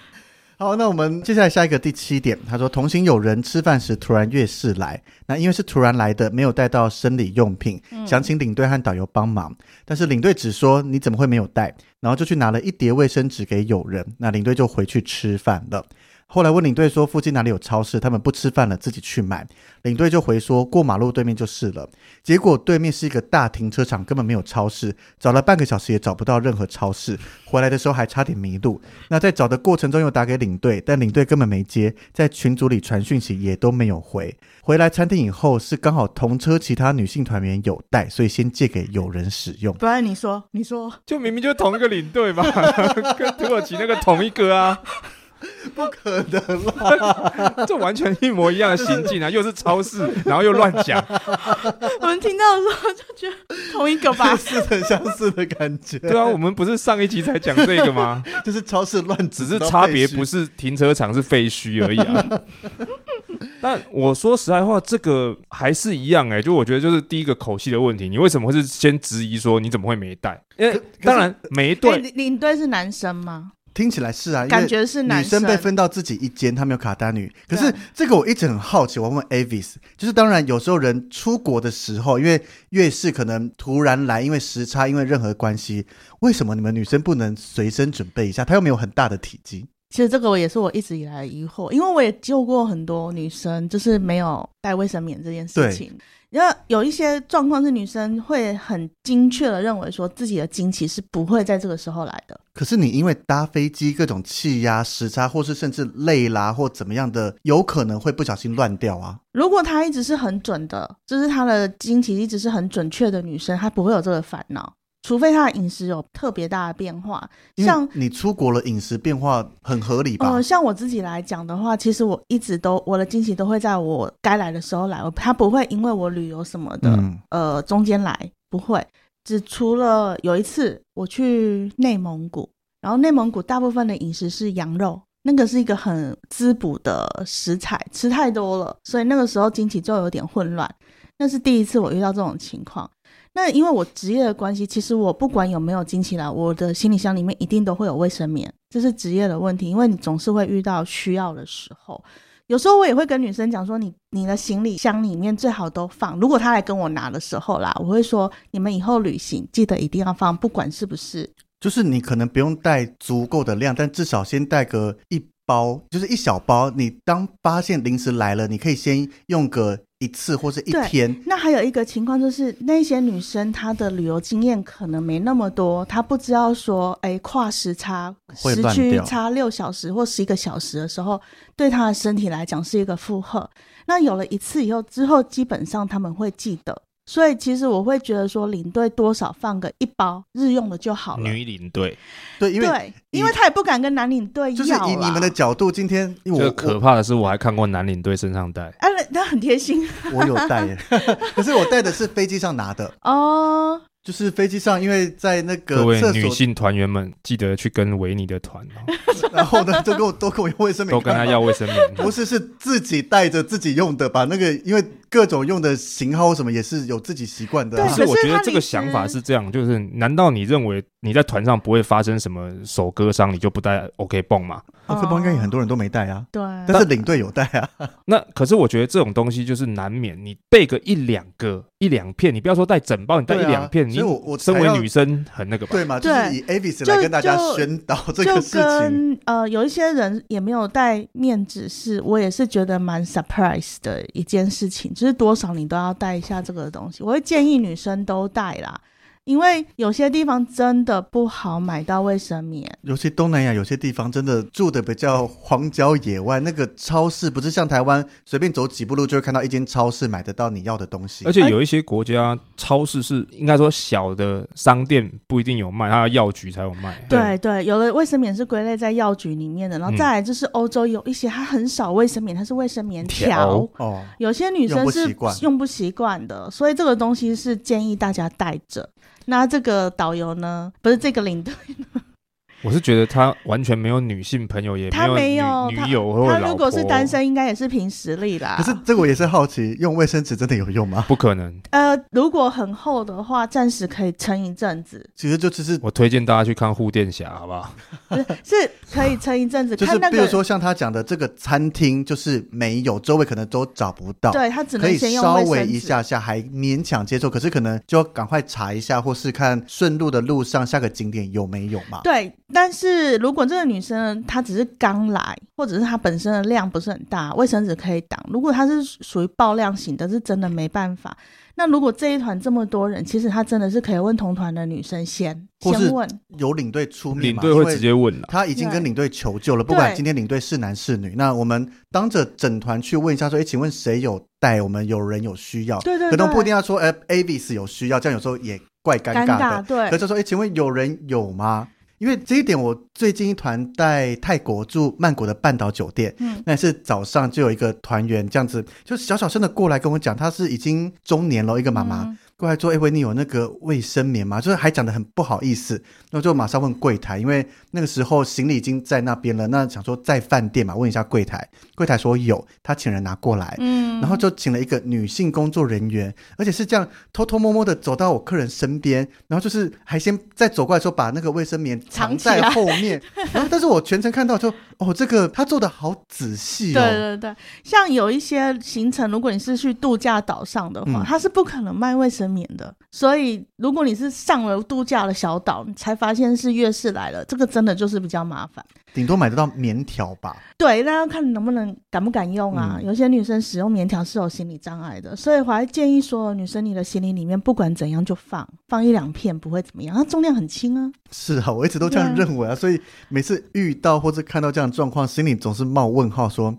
好，那我们接下来下一个第七点，他说同行有人吃饭时突然月事来，那因为是突然来的，没有带到生理用品，想请领队和导游帮忙，但是领队只说你怎么会没有带，然后就去拿了一叠卫生纸给友人，那领队就回去吃饭了。后来问领队说附近哪里有超市，他们不吃饭了，自己去买。领队就回说过马路对面就是了。结果对面是一个大停车场，根本没有超市，找了半个小时也找不到任何超市。回来的时候还差点迷路。那在找的过程中又打给领队，但领队根本没接，在群组里传讯息也都没有回。回来餐厅以后是刚好同车其他女性团员有带，所以先借给友人使用。
不然你说，你说，
就明明就是同一个领队嘛，跟土耳其那个同一个啊。
不可能啦！
这完全一模一样的行径啊，又是超市，然后又乱讲。
我们听到的时候就觉得同一个吧，
似曾相识的感觉。
对啊，我们不是上一集才讲这个吗？
就是超市乱，
只是差别不是停车场是废墟而已啊。但我说实在话，这个还是一样哎、欸，就我觉得就是第一个口气的问题。你为什么会是先质疑说你怎么会没带？因为当然每一队
领队是男生吗？
听起来是啊，
感觉是男生
女生被分到自己一间，他没有卡单女。可是这个我一直很好奇，我问 Avis，就是当然有时候人出国的时候，因为月事可能突然来，因为时差，因为任何关系，为什么你们女生不能随身准备一下？她又没有很大的体积。
其实这个我也是我一直以来的疑惑，因为我也救过很多女生，就是没有带卫生棉这件事情。因为有一些状况是女生会很精确的认为说自己的经期是不会在这个时候来的。
可是你因为搭飞机各种气压、时差，或是甚至累啦或怎么样的，有可能会不小心乱掉啊。
如果她一直是很准的，就是她的经期一直是很准确的女生，她不会有这个烦恼。除非他的饮食有特别大的变化，像
你出国了，饮食变化很合理吧？
呃，像我自己来讲的话，其实我一直都我的经期都会在我该来的时候来，他不会因为我旅游什么的，嗯、呃，中间来不会。只除了有一次我去内蒙古，然后内蒙古大部分的饮食是羊肉，那个是一个很滋补的食材，吃太多了，所以那个时候经期就有点混乱。那是第一次我遇到这种情况。那因为我职业的关系，其实我不管有没有经期来，我的行李箱里面一定都会有卫生棉，这是职业的问题。因为你总是会遇到需要的时候，有时候我也会跟女生讲说，你你的行李箱里面最好都放。如果他来跟我拿的时候啦，我会说，你们以后旅行记得一定要放，不管是不是。
就是你可能不用带足够的量，但至少先带个一包，就是一小包。你当发现临时来了，你可以先用个。一次或是一天。
那还有一个情况就是，那些女生她的旅游经验可能没那么多，她不知道说，哎，跨时差时区差六小时或十一个小时的时候，对她的身体来讲是一个负荷。那有了一次以后，之后基本上他们会记得。所以其实我会觉得说，领队多少放个一包日用的就好了。
女领队，
对，因
为，因为他也不敢跟男领队要。
就是以你们的角度，今天我
可怕的是，我还看过男领队身上带。
哎、啊，他很贴心。
我有带耶，可是我带的是飞机上拿的
哦。
就是飞机上，因为在那个
各位女性团员们，记得去跟维尼的团哦。
然后呢，就跟我都跟我用卫生棉，
都跟他要卫生棉。
不是，是自己带着自己用的，把那个因为各种用的型号什么也是有自己习惯的、啊。
可是我觉得这个想法是这样，就是难道你认为你在团上不会发生什么手割伤，你就不带 OK 绷吗
？OK 绷应该也很多人都没带啊。
对，
但是领队有带啊。
那可是我觉得这种东西就是难免，你备个一两个、一两片，你不要说带整包，你带一两片，你我我身为女生很那个吧？
对嘛？就是以 Avis 来跟大家宣导这个事情。
呃，有一些人也没有带面纸，是我也是觉得蛮 surprise 的一件事情，就是多少你都要带一下这个东西。我会建议女生都带啦。因为有些地方真的不好买到卫生棉，
尤其东南亚有些地方真的住的比较荒郊野外，那个超市不是像台湾随便走几步路就会看到一间超市买得到你要的东西。
而且有一些国家超市是应该说小的商店不一定有卖，它要药局才有卖。
对对，对，有的卫生棉是归类在药局里面的，然后再来就是欧洲有一些它很少卫生棉，它是卫生棉条哦。有些女生是用不习惯的，所以这个东西是建议大家带着。那这个导游呢？不是这个领队呢？
我是觉得他完全没有女性朋友，也没有女，他没有女友或
他，他如果是单身，应该也是凭实力啦。
可是这个我也是好奇，用卫生纸真的有用吗？
不可能。
呃，如果很厚的话，暂时可以撑一阵子。
其实就只是
我推荐大家去看护垫侠，好不好？
是，是可以撑一阵子。
就是比如说像他讲的这个餐厅，就是没有周围可能都找不到，
对他只能先用
可以稍微一下下还勉强接受，可是可能就要赶快查一下，或是看顺路的路上下个景点有没有嘛？
对，但是如如果这个女生她只是刚来，或者是她本身的量不是很大，卫生纸可以挡。如果她是属于爆量型的，是真的没办法。那如果这一团这么多人，其实她真的是可以问同团的女生先先问，
有领队出面，
领队会直接问了。
他已经跟领队求救了，不管今天领队是男是女，那我们当着整团去问一下，说：“哎，请问谁有带？我们有人有需要？”
对对，
可能不一定要说：“哎，Avis 有需要。”这样有时候也怪尴尬的。尬，
对。
可是说：“哎，请问有人有吗？”因为这一点，我最近一团在泰国住曼谷的半岛酒店，嗯，那是早上就有一个团员这样子，就小小声的过来跟我讲，他是已经中年了，一个妈妈。嗯过来说：“哎，维尼有那个卫生棉吗？”就是还讲得很不好意思，那就马上问柜台，因为那个时候行李已经在那边了。那想说在饭店嘛，问一下柜台，柜台说有，他请人拿过来。嗯，然后就请了一个女性工作人员，而且是这样偷偷摸摸的走到我客人身边，然后就是还先再走过来说把那个卫生棉藏在后面。然后，但是我全程看到说，哦，这个他做的好仔细哦。
对对对，像有一些行程，如果你是去度假岛上的话，他、嗯、是不可能卖卫生棉的，所以如果你是上了度假的小岛，你才发现是月事来了，这个真的就是比较麻烦。
顶多买得到棉条吧？
对，那要看你能不能敢不敢用啊。嗯、有些女生使用棉条是有心理障碍的，所以我还建议说，女生你的行李里面不管怎样就放放一两片，不会怎么样，它重量很轻啊。
是啊，我一直都这样认为啊，所以每次遇到或者看到这样的状况，心里总是冒问号说。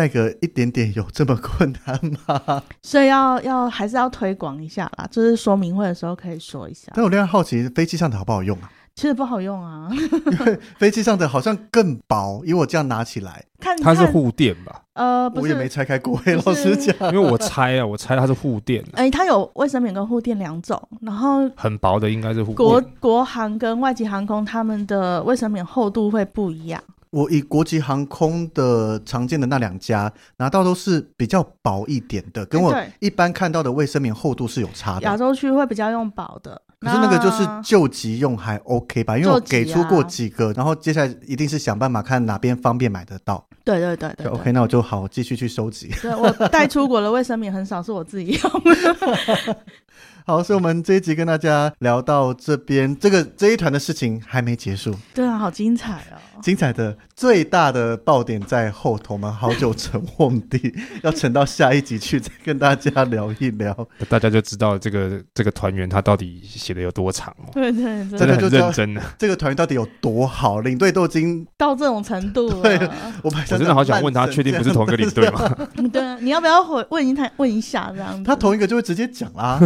带个一点点有这么困难吗？
所以要要还是要推广一下啦，就是说明会的时候可以说一下。
但我另外好奇，飞机上的好不好用啊？
其实不好用啊，
因为飞机上的好像更薄，因为我这样拿起来，
看
它是护垫吧？
呃，
我也没拆开过，老实讲，
因为我拆啊，我猜它是护垫。
哎、欸，它有卫生棉跟护垫两种，然后
很薄的应该是护垫。
国国航跟外籍航空他们的卫生棉厚度会不一样。
我以国际航空的常见的那两家拿到都是比较薄一点的，跟我一般看到的卫生棉厚度是有差的。
亚洲区会比较用薄的，
可是那个就是救急用还 OK 吧？因为我给出过几个，然后接下来一定是想办法看哪边方便买得到。
对对对对，对
，OK，那我就好继续去收集。
对，我带出国的卫生棉很少是我自己用的。
好，所以我们这一集跟大家聊到这边，这个这一团的事情还没结束。
对啊，好精彩哦！
精彩的最大的爆点在后头，嘛好久沉瓮底，要沉到下一集去再跟大家聊一聊，
大家就知道这个这个团员他到底写的有多长哦。
对对，
真的很认真的。
这个团员到底有多好？领队都已经
到这种程度了。
对，我
我真的好想问他，确定不是同一个领队吗？
对啊，你要不要回问一问一下这样子？
他同一个就会直接讲啦。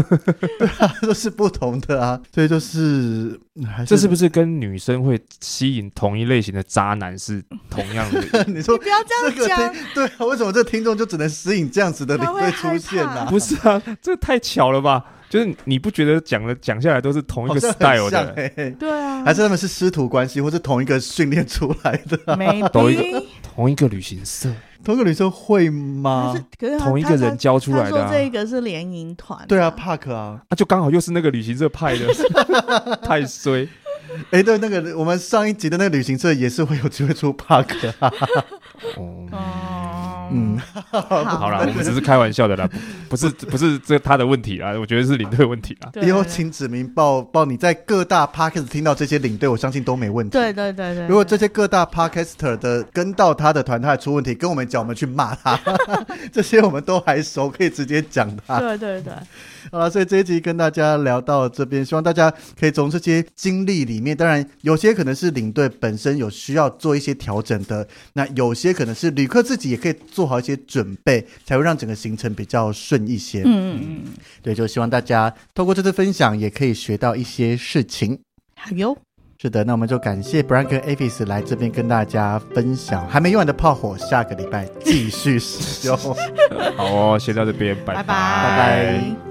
对啊，都是不同的啊。所以就是，是
这是不是跟女生会吸引同一类型的渣男是？同样的，
你说
你不要这样讲。
对啊，为什么这个听众就只能吸引这样子的领队出现呢？
不是啊，这太巧了吧？就是你不觉得讲了讲下来都是同一个 style 的？
欸、
对啊，
还是他们是师徒关系，或是同一个训练出来的？
没
同一个同一个旅行社，
同一个旅行社会吗？
可是
同一个人教出来的、啊。
说这个是联营团，
对啊，Park 啊，
那、啊、就刚好又是那个旅行社派的，太衰。
哎，对，那个我们上一集的那个旅行社也是会有机会出 Park 啊。
哦，
嗯，
好了，我们只是开玩笑的啦，不是不是这他的问题啊，我觉得是领队问题啊。
以后请指名报报你在各大 Podcast 听到这些领队，我相信都没问题。
对对对对，
如果这些各大 Podcaster 的跟到他的团，他还出问题，跟我们讲，我们去骂他，这些我们都还熟，可以直接讲他。
对对对。
好了，所以这一集跟大家聊到这边，希望大家可以从这些经历里面，当然有些可能是领队本身有需要做一些调整的，那有些可能是旅客自己也可以做好一些准备，才会让整个行程比较顺一些。嗯嗯嗯，对，就希望大家透过这次分享，也可以学到一些事情。
好哟。
是的，那我们就感谢 Brian 跟 Avis 来这边跟大家分享还没用完的炮火，下个礼拜继续使用。
好哦，先到这边，拜拜拜拜。